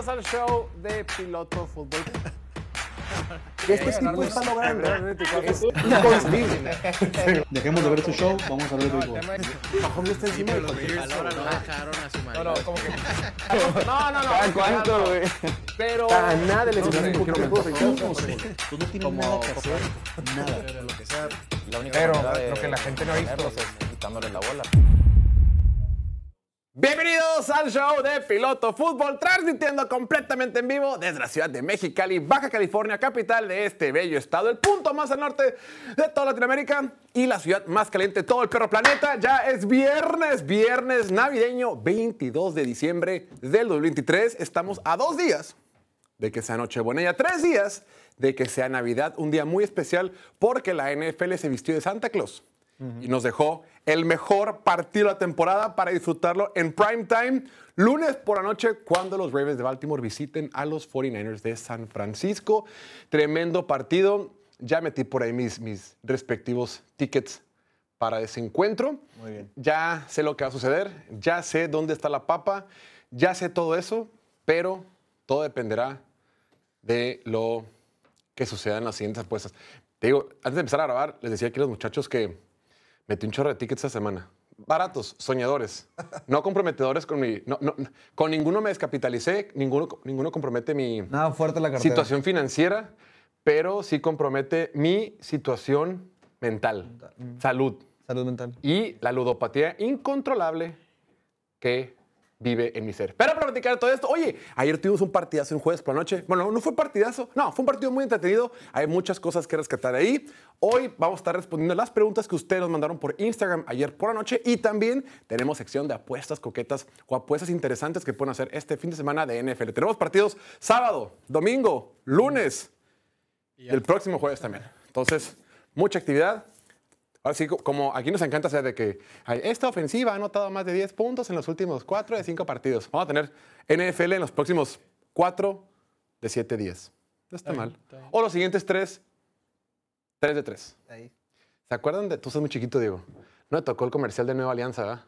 Bienvenidos al show de Piloto Fútbol. Este tipo está logrando es inconcebible. Dejemos de ver este show, vamos a ver el está encima de a su No, no, como que. No, no, no. ¿Cada cuánto, güey? Pero. A nada un de. Tú no tienes que hacer. Pero lo que la gente no ha visto es quitándole la bola. Bienvenidos al show de Piloto Fútbol, transmitiendo completamente en vivo desde la ciudad de Mexicali, Baja California, capital de este bello estado, el punto más al norte de toda Latinoamérica y la ciudad más caliente de todo el perro planeta. Ya es viernes, viernes navideño, 22 de diciembre del 2023. Estamos a dos días de que sea Nochebuena y a tres días de que sea Navidad, un día muy especial porque la NFL se vistió de Santa Claus y nos dejó el mejor partido de la temporada para disfrutarlo en prime time, lunes por la noche, cuando los Ravens de Baltimore visiten a los 49ers de San Francisco. Tremendo partido. Ya metí por ahí mis, mis respectivos tickets para ese encuentro. Muy bien. Ya sé lo que va a suceder, ya sé dónde está la papa, ya sé todo eso, pero todo dependerá de lo que suceda en las siguientes apuestas. Te digo, antes de empezar a grabar, les decía aquí a los muchachos que metí un chorro de tickets esta semana. Baratos, soñadores, no comprometedores con mi. no- no- con ninguno me descapitalicé, ninguno, ninguno compromete mi Nada fuerte la cartera. situación financiera, pero sí compromete mi situación mental, salud Salud mental. y la ludopatía incontrolable que vive en mi ser. Pero para platicar todo esto, oye, ayer tuvimos un partidazo un jueves por la noche. Bueno, no fue partidazo, no, fue un partido muy entretenido. Hay muchas cosas que rescatar ahí. Hoy vamos a estar respondiendo las preguntas que ustedes nos mandaron por Instagram ayer por la noche y también tenemos sección de apuestas coquetas o apuestas interesantes que pueden hacer este fin de semana de NFL. Tenemos partidos sábado, domingo, lunes y el próximo jueves también. Entonces, mucha actividad. Ahora sí, co- como aquí nos encanta hacer de que esta ofensiva ha anotado más de 10 puntos en los últimos 4 de 5 partidos. Vamos a tener NFL en los próximos 4 de 7 días. No está mal. O los siguientes 3, 3 de 3. Ahí. ¿Se acuerdan de, tú sos muy chiquito, Diego? No te tocó el comercial de Nueva Alianza, ¿verdad?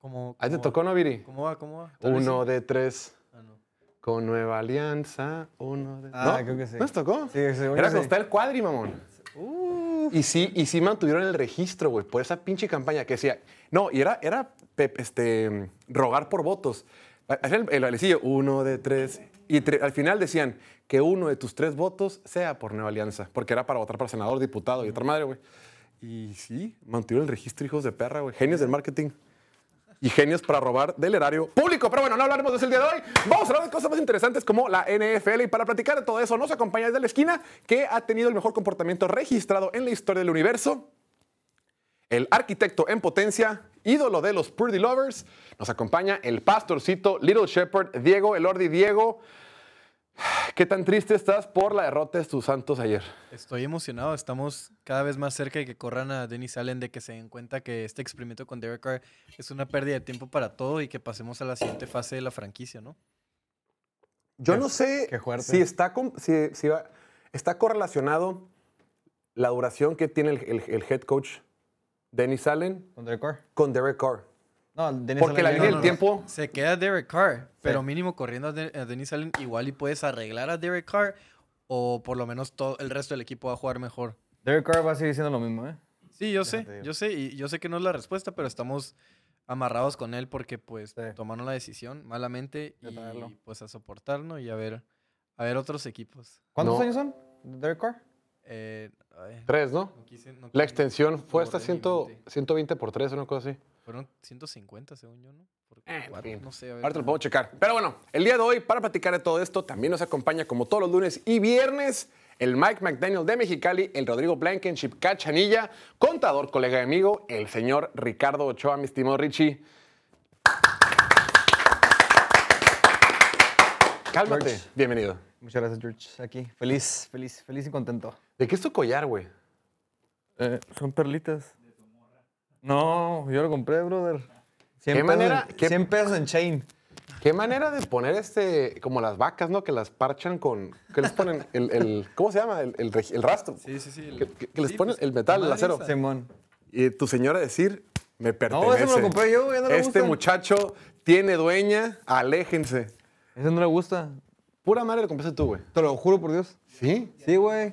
¿Cómo, Ahí te tocó, ¿no, Viri? ¿Cómo va? ¿Cómo va? Uno sí. de 3 Ah, no. con Nueva Alianza, uno de... Ah, ¿No? creo que sí. ¿No les tocó? Sí, según Era cuando sí. está el cuadri, mamón. Y sí, y sí mantuvieron el registro, güey, por esa pinche campaña que decía. No, y era, era este, rogar por votos. El, el bailecillo, uno de tres. Y tre- al final decían que uno de tus tres votos sea por Nueva Alianza, porque era para votar para senador, diputado y otra madre, güey. Y sí, mantuvieron el registro, hijos de perra, güey. Genios del marketing y genios para robar del erario público. Pero bueno, no hablaremos de eso el día de hoy. Vamos a hablar de cosas más interesantes como la NFL. Y para platicar de todo eso, nos acompaña desde la esquina que ha tenido el mejor comportamiento registrado en la historia del universo. El arquitecto en potencia, ídolo de los Purdy Lovers. Nos acompaña el pastorcito Little Shepherd, Diego, el Ordi Diego. ¿Qué tan triste estás por la derrota de tus santos ayer? Estoy emocionado. Estamos cada vez más cerca de que corran a Dennis Allen, de que se den cuenta que este experimento con Derek Carr es una pérdida de tiempo para todo y que pasemos a la siguiente fase de la franquicia, ¿no? Yo Qué- no sé si está, con- si, si va- está correlacionado la duración que tiene el, el- el head coach Dennis Allen ¿Con Derek Carr? con Derek Carr. No, Dennis Porque la línea ya del no- tiempo... Se queda Derek Carr, pero mínimo corriendo a, De- a Dennis Allen igual y puedes arreglar a Derek Carr o por lo menos todo el resto del equipo va a jugar mejor. Derek Carr va a seguir siendo lo mismo, ¿eh? Sí, yo Déjate sé, yo sé, y yo sé que no es la respuesta, pero estamos amarrados con él porque pues Sí. tomaron la decisión malamente De y pues a soportarnos y a ver, a ver otros equipos. ¿Cuántos No. años son? de ¿Derek Carr? Eh, ay, Tres, ¿no? no quise- no La extensión no fue hasta borré de mi 100 mente. 120 por 3, una cosa así. Fueron 150 según yo, ¿no? Eh, en cuatro, fin. no sé, a ver. Ahorita lo podemos checar. Pero bueno, el día de hoy, para platicar de todo esto, también nos acompaña, como todos los lunes y viernes, el Mike McDaniel de Mexicali, el Rodrigo Blankenship Cachanilla, contador, colega y amigo, el señor Ricardo Ochoa, mi estimado Richie. Cálmate. George. Bienvenido. Muchas gracias, George. Aquí. Feliz, feliz, feliz y contento. ¿De qué es tu collar, güey? Eh, son perlitas. No, yo lo compré, brother. 100 ¿Qué pesos manera- en- qué- 100 pesos en chain. Qué manera de poner este, como las vacas, ¿no? Que las parchan con, que les ponen el, el- ¿cómo se llama? El, el rastro. Sí, sí, sí. el- Que, que- que les sí, ponen pues, el metal, el madre acero. esa. Simón. Y tu señora decir, me pertenece. No, ese me lo compré yo, ya no le Este muchacho tiene dueña, aléjense. Ese no le gusta. Pura madre le compraste tú, güey. Te lo juro por Dios. Sí, Sí, güey.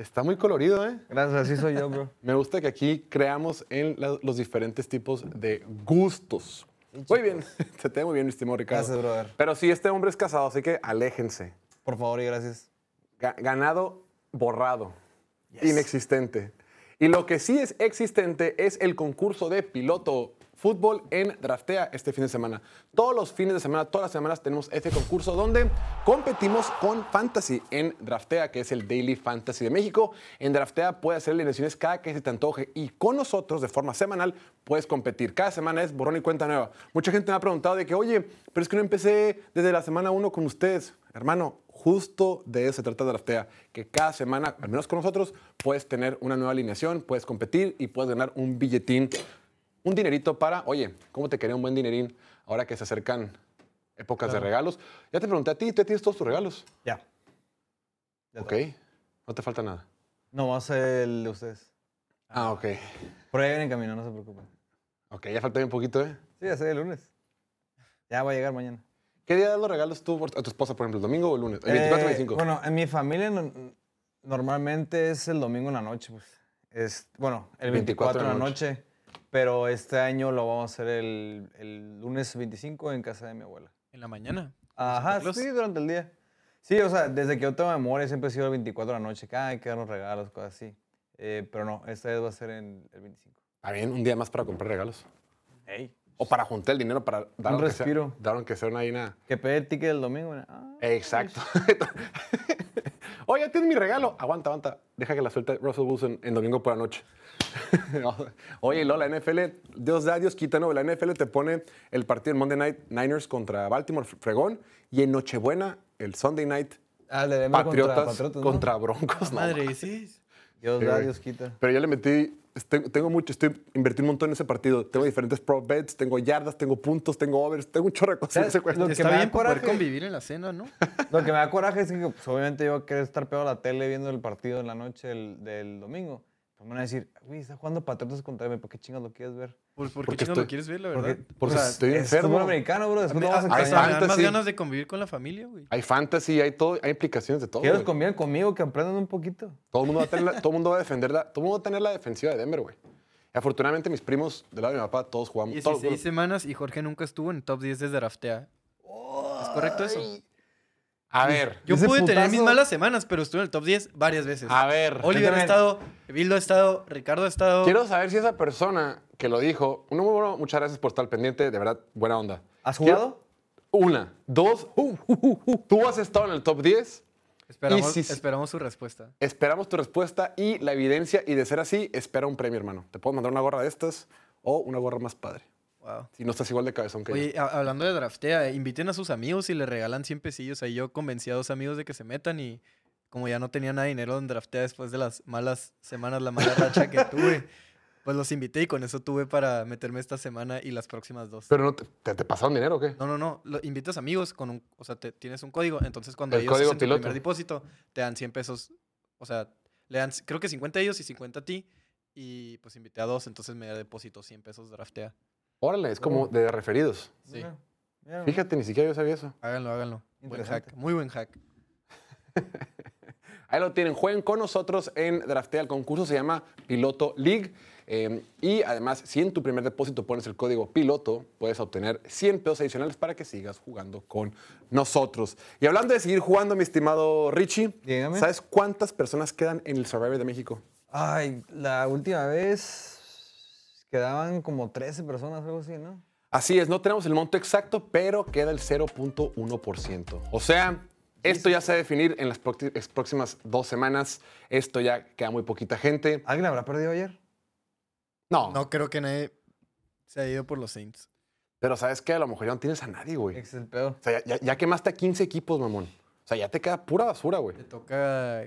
Está muy colorido, ¿eh? Gracias, así soy yo, bro. Me gusta que aquí creamos en la- los diferentes tipos de gustos. Muy bien, te ve muy bien, mi estimado Ricardo. Gracias, brother. Pero sí, este hombre es casado, así que aléjense. Por favor y gracias. Ga- ganado borrado, inexistente. Y lo que sí es existente es el concurso de piloto fútbol en Draftea este fin de semana. Todos los fines de semana, todas las semanas tenemos este concurso donde competimos con Fantasy en Draftea, que es el Daily Fantasy de México. En Draftea puedes hacer alineaciones cada que se te antoje y con nosotros de forma semanal puedes competir. Cada semana es borrón y cuenta nueva. Mucha gente me ha preguntado de que, oye, pero es que no empecé desde la semana 1 con ustedes. Hermano, justo de eso se trata Draftea, que cada semana, al menos con nosotros, puedes tener una nueva alineación, puedes competir y puedes ganar un billetín, un dinerito para, oye, ¿cómo te quería un buen dinerín ahora que se acercan épocas de regalos? Ya te pregunté a ti, tú tienes todos tus regalos. Ya. Ya ok, no te falta nada. No, va a ser el de ustedes. Ah, ok. Por ahí viene en camino, no se preocupen. Ok, ya falta bien poquito, ¿eh? Sí, ya sé, el lunes. Ya va a llegar mañana. ¿Qué día das los regalos tú a tu esposa, por ejemplo, el domingo o el lunes? El 24 o Eh, 25. Bueno, en mi familia no- normalmente es el domingo en la noche, pues. Es, bueno, el 24, en la noche. Pero este año lo vamos a hacer el, el lunes 25 en casa de mi abuela. En la mañana. Ajá, sí, durante el día. Sí, o sea, desde que yo tengo memoria siempre ha sido el 24 de la noche, que "Ah, hay que darnos regalos, cosas así. Eh, pero no, esta vez va a ser en el 25. Está bien, un día más para comprar regalos. Ey. O para juntar el dinero para dar Un respiro. dar aunque sea una vaina. Que pegue el ticket el domingo. ah, Exacto. Oye, ya tienes mi regalo. Aguanta, aguanta. Deja que la suelte Russell Wilson en domingo por la noche. Oye, Lola, la NFL, Dios da, Dios quita, ¿no? La NFL te pone el partido en Monday Night Niners contra Baltimore Fregón y en Nochebuena, el Sunday Night Ah, le Patriotas contra, Patriotas, ¿no? contra Broncos. no, Madre, sí. Dios da, güey. Dios quita. Pero yo le metí, tengo mucho, estoy invertí un montón en ese partido. Tengo diferentes prop bets, tengo yardas, tengo puntos, tengo overs, tengo un chorro de cosas. Lo que Está me da poder coraje- convivir en la cena, ¿no? Lo que me da coraje es que pues, obviamente yo voy a querer estar pegado a la tele viendo el partido en la noche del, del domingo. Pues me van a decir, güey, está jugando Patriotas contra mí, ¿por qué chingas lo quieres ver? ¿Por, por Porque qué chingos estoy- lo quieres ver, la Porque, verdad? Porque o sea, estoy es enfermo. fútbol americano, bro, después no vas a dan más ganas de convivir con la familia, güey. Hay fantasy, hay todo, hay implicaciones de todo. ¿Quieres güey. convivir conmigo que aprendan un poquito? Todo el mundo va a tener la, todo el mundo va a defender la, todo el mundo va a tener la defensiva de Denver, güey. Y afortunadamente mis primos del lado de mi papá todos jugamos. todos- 16 semanas y Jorge nunca estuvo en top 10 de Draftea. ¿Es correcto eso? A ver, Yo pude tener mis putazo- malas semanas, pero estuve en el top 10 varias veces. a ver. Oliver ha estado, Bildo ha estado, Ricardo ha estado. Quiero saber si esa persona que lo dijo, uno, bueno, muchas gracias por estar pendiente, de verdad, buena onda. ¿Has jugado? Una, dos, tú has estado en el top 10, Esperamos, si- esperamos su respuesta. esperamos tu respuesta y la evidencia, y de ser así, espera un premio, hermano. Te puedo mandar una gorra de estas o una gorra más padre, Wow. si no estás igual de cabezón que. Oye, hablando de draftea, eh, inviten a sus amigos y le regalan 100 pesillos. Ahí yo convencí a dos amigos de que se metan y como ya no tenía nada de dinero en draftea después de las malas semanas, la mala racha que tuve, pues los invité y con eso tuve para meterme esta semana y las próximas dos. Pero no te, ¿te, te pasaron dinero o qué? No, no, no. Lo, invitas amigos con un, o sea, te- tienes un código. Entonces cuando El ellos código hacen tu primer depósito, te dan 100 pesos. O sea, le dan, creo que 50 a ellos y 50 a ti. Y pues invité a dos, entonces me depósito 100 pesos draftea. Órale, es como de referidos. Sí. Fíjate, ni siquiera yo sabía eso. Háganlo, háganlo. Buen hack, muy buen hack. Ahí lo tienen. Jueguen con nosotros en Draftea. El concurso se llama Piloto League. Eh, y además, si en tu primer depósito pones el código piloto, puedes obtener 100 pesos adicionales para que sigas jugando con nosotros. Y hablando de seguir jugando, mi estimado Richie, Dígame. ¿sabes cuántas personas quedan en el Survivor de México? Ay, la última vez quedaban como 13 personas, algo así, ¿no? Así es, no tenemos el monto exacto, pero queda el 0.1%. O sea, esto ya se va a definir en las próximas dos semanas. Esto ya queda muy poquita gente. ¿Alguien habrá perdido ayer? No, No creo que nadie se ha ido por los Saints. pero ¿sabes qué? A lo mejor ya no tienes a nadie, güey. Es el peor. O sea, ya, ya- ya quemaste a 15 equipos, mamón. O sea, ya te queda pura basura, güey. Le toca.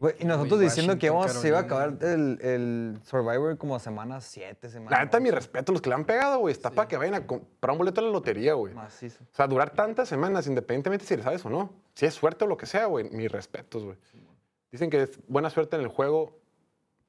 Güey, y nosotros diciendo que íbamos, se iba a acabar el, el Survivor como a semana 7, semana La neta, mi respeto a los que le han pegado, güey. Está para que vayan a comprar un boleto a la lotería, güey. Macizo. O sea, durar tantas semanas, independientemente si le sabes o no. Si es suerte o lo que sea, güey. Mis respetos, güey. Dicen que es buena suerte en el juego,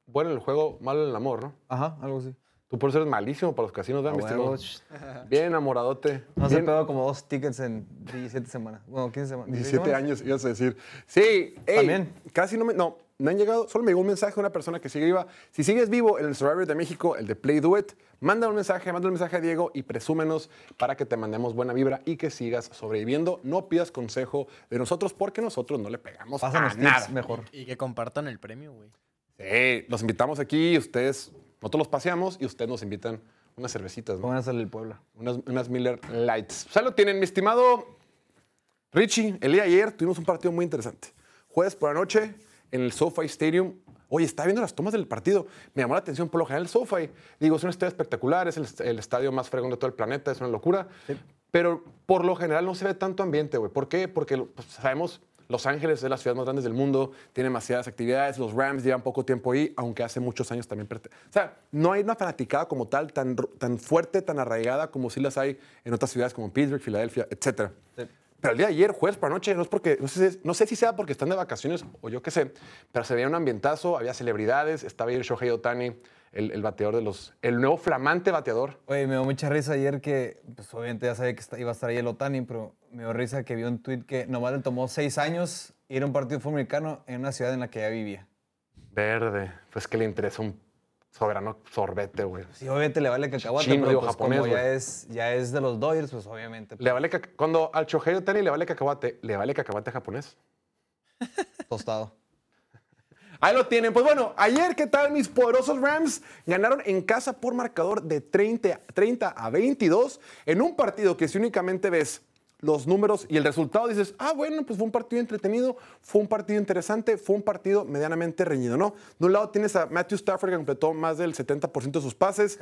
bueno en el juego, malo en el amor, ¿no? Ajá, algo así. Tú por eso eres malísimo para los casinos, ¿verdad, A mi? Bien enamoradote. No se Bien- pegó como dos tickets en 17 semanas. Bueno, 15 semanas. 17 semanas? años, ibas a decir. Sí, ey, También. Casi no me. No, no han llegado. Solo me llegó un mensaje de una persona que sigue viva. Si sigues vivo en el Survivor de México, el de Play Do It, manda un mensaje, manda un mensaje a Diego y presúmenos para que te mandemos buena vibra y que sigas sobreviviendo. No pidas consejo de nosotros porque nosotros no le pegamos Pásanos a tips nada. mejor. Y que compartan el premio, güey. Sí, los invitamos aquí, ustedes, nosotros los paseamos y ustedes nos invitan unas cervecitas, ¿no? Pónganse el Puebla. Unas, unas Miller Lights. Ya lo tienen, mi estimado Richie. El día de ayer tuvimos un partido muy interesante. Jueves por la noche en el SoFi Stadium. Oye, estaba viendo las tomas del partido. Me llamó la atención por lo general el SoFi. Digo, es un estadio espectacular, es el, el estadio más fregón de todo el planeta, es una locura. Pero por lo general no se ve tanto ambiente, güey. ¿Por qué? Porque pues, sabemos, Los Ángeles es la ciudad más grande del mundo, tiene demasiadas actividades, los Rams llevan poco tiempo ahí, aunque hace muchos años también. O sea, no hay una fanaticada como tal, tan, tan fuerte, tan arraigada como sí las hay en otras ciudades como Pittsburgh, Filadelfia, etc. Sí. Pero el día de ayer, jueves por la noche, no es porque, no sé, no sé si sea porque están de vacaciones o yo qué sé, pero se veía un ambientazo, había celebridades, estaba ahí Shohei Otani, el, el bateador de los, el nuevo flamante bateador. Oye, me dio mucha risa ayer que, pues obviamente ya sabía que iba a estar ahí el Otani, pero me dio risa que vi un tweet que nomás le tomó seis años ir a un partido americano en una ciudad en la que ya vivía. Verde, pues que le interesa un soberano sorbete, güey. Sí, obviamente le vale cacahuate, Chino, pero digo, pues, japonés, como ya es, ya es de los Dodgers, pues obviamente Le vale caca- Cuando al Shohei Otani le vale cacahuate, ¿le vale cacahuate japonés? tostado. Ahí lo tienen. Pues bueno, ayer, ¿qué tal mis poderosos Rams? Ganaron en casa por marcador de 30, 30 a 22 en un partido que si únicamente ves los números y el resultado dices, ah, bueno, pues fue un partido entretenido, fue un partido interesante, fue un partido medianamente reñido, ¿no? De un lado tienes a Matthew Stafford que completó más del 70% de sus pases.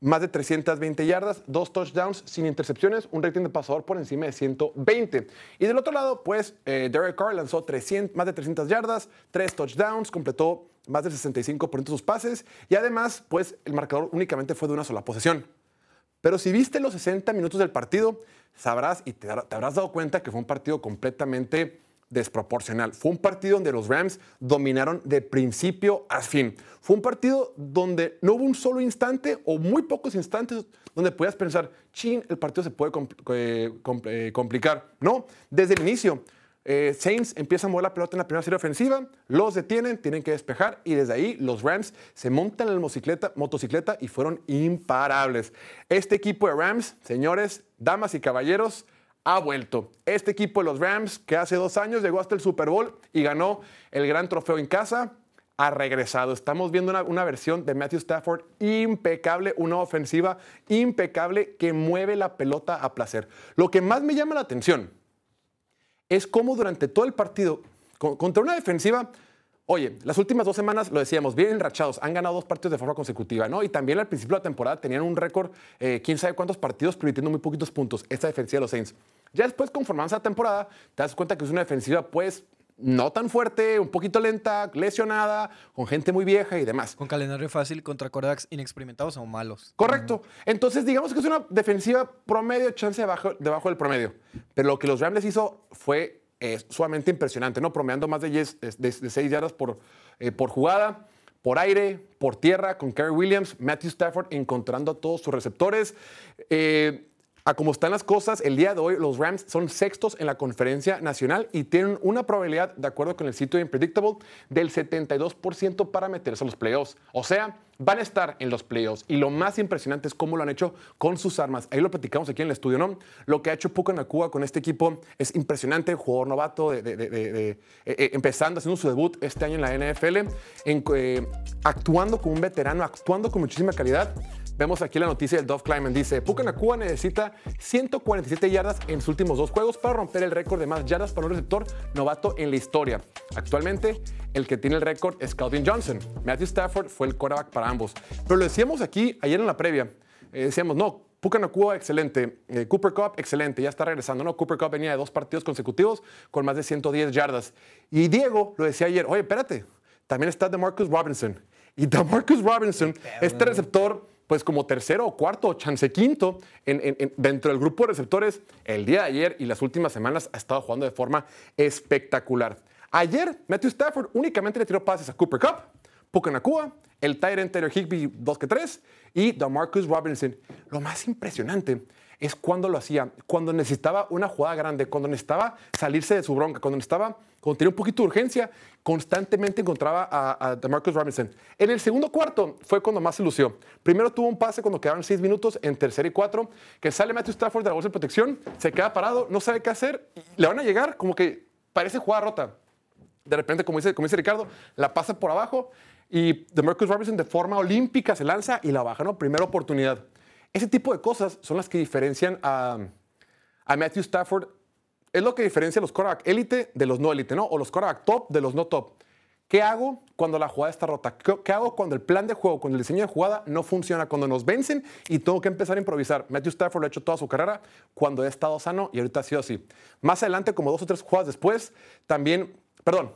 Más de 320 yardas, dos touchdowns sin intercepciones, un rating de pasador por encima de 120. Y del otro lado, pues, eh, Derek Carr lanzó 300, más de 300 yardas, tres touchdowns, completó más del 65% de sus pases y además, pues, el marcador únicamente fue de una sola posesión. Pero si viste los 60 minutos del partido, sabrás y te, habrás dado cuenta que fue un partido completamente desproporcional. Fue un partido donde los Rams dominaron de principio a fin. Fue un partido donde no hubo un solo instante o muy pocos instantes donde podías pensar, chin, el partido se puede eh, eh, complicar. No, desde el inicio. Eh, Saints empieza a mover la pelota en la primera serie ofensiva, los detienen, tienen que despejar y desde ahí los Rams se montan en la motocicleta, motocicleta y fueron imparables. Este equipo de Rams, señores, damas y caballeros, ha vuelto. Este equipo de los Rams, que hace dos años llegó hasta el Super Bowl y ganó el gran trofeo en casa, ha regresado. Estamos viendo una, versión de Matthew Stafford impecable, una ofensiva impecable que mueve la pelota a placer. Lo que más me llama la atención es cómo durante todo el partido, con- contra una defensiva, oye, las últimas dos semanas, lo decíamos, bien enrachados, han ganado dos partidos de forma consecutiva, ¿no? Y también al principio de la temporada tenían un récord, eh, quién sabe cuántos partidos, permitiendo muy poquitos puntos, esta defensiva de los Saints. Ya después, conforme avanza la temporada, te das cuenta que es una defensiva, pues, no tan fuerte, un poquito lenta, lesionada, con gente muy vieja y demás. Con calendario fácil contra quarterbacks inexperimentados o malos. Correcto. Entonces, digamos que es una defensiva promedio, chance debajo, debajo del promedio. Pero lo que los Rams les hizo fue eh, sumamente impresionante, ¿no? Promediando más de 10 de, de 6 yardas por, eh, por jugada, por aire, por tierra, con Kerry Williams, Matthew Stafford encontrando a todos sus receptores. Eh, a como están las cosas, el día de hoy los Rams son sextos en la conferencia nacional y tienen una probabilidad, de acuerdo con el sitio de Impredictable, del 72% para meterse a los playoffs. O sea, van a estar en los playoffs. Y lo más impresionante es cómo lo han hecho con sus armas. Ahí lo platicamos aquí en el estudio, ¿no? Lo que ha hecho Puka Nakua con este equipo es impresionante. Jugador novato, de, eh, eh, empezando, haciendo su debut este año en la NFL, eh, actuando como un veterano, actuando con muchísima calidad. Vemos aquí la noticia del Dove Clyman. Dice, Puka Nakua necesita 147 yardas en sus últimos dos juegos para romper el récord de más yardas para un receptor novato en la historia. Actualmente, el que tiene el récord es Calvin Johnson. Matthew Stafford fue el quarterback para ambos. Pero lo decíamos aquí ayer en la previa. Eh, decíamos, no, Puka Nakua, excelente. Eh, Cooper Cup, excelente. Ya está regresando, ¿no? Cooper Cup venía de dos partidos consecutivos con más de 110 yardas. Y Diego lo decía ayer, oye, espérate, también está DeMarcus Robinson. Y DeMarcus Robinson, este receptor, pues como tercero o cuarto o chance quinto en- en- en- dentro del grupo de receptores, el día de ayer y las últimas semanas ha estado jugando de forma espectacular. Ayer, Matthew Stafford únicamente le tiró pases a Cooper Cup, Puka Nakua el Tyrant Taylor Higby 2 que 3 y DeMarcus Robinson. Lo más impresionante es cuando lo hacía, cuando necesitaba una jugada grande, cuando necesitaba salirse de su bronca, cuando necesitaba, cuando un poquito de urgencia, constantemente encontraba a, a DeMarcus Robinson. En el segundo cuarto fue cuando más se lució. Primero tuvo un pase cuando quedaban seis minutos en tercera y cuatro, que sale Matthew Stafford de la bolsa de protección, se queda parado, no sabe qué hacer, y le van a llegar como que parece jugada rota. De repente, como dice, como dice Ricardo, la pasa por abajo y DeMarcus Robinson de forma olímpica se lanza y la baja, ¿no? Primera oportunidad. Ese tipo de cosas son las que diferencian a, Matthew Stafford. Es lo que diferencia a los quarterback élite de los no élite, ¿no? O los quarterback top de los no top. ¿Qué hago cuando la jugada está rota? ¿Qué, hago cuando el plan de juego, cuando el diseño de jugada no funciona? Cuando nos vencen y tengo que empezar a improvisar. Matthew Stafford lo ha hecho toda su carrera cuando he estado sano y ahorita ha sido así. Más adelante, como dos o tres jugadas después, también, perdón,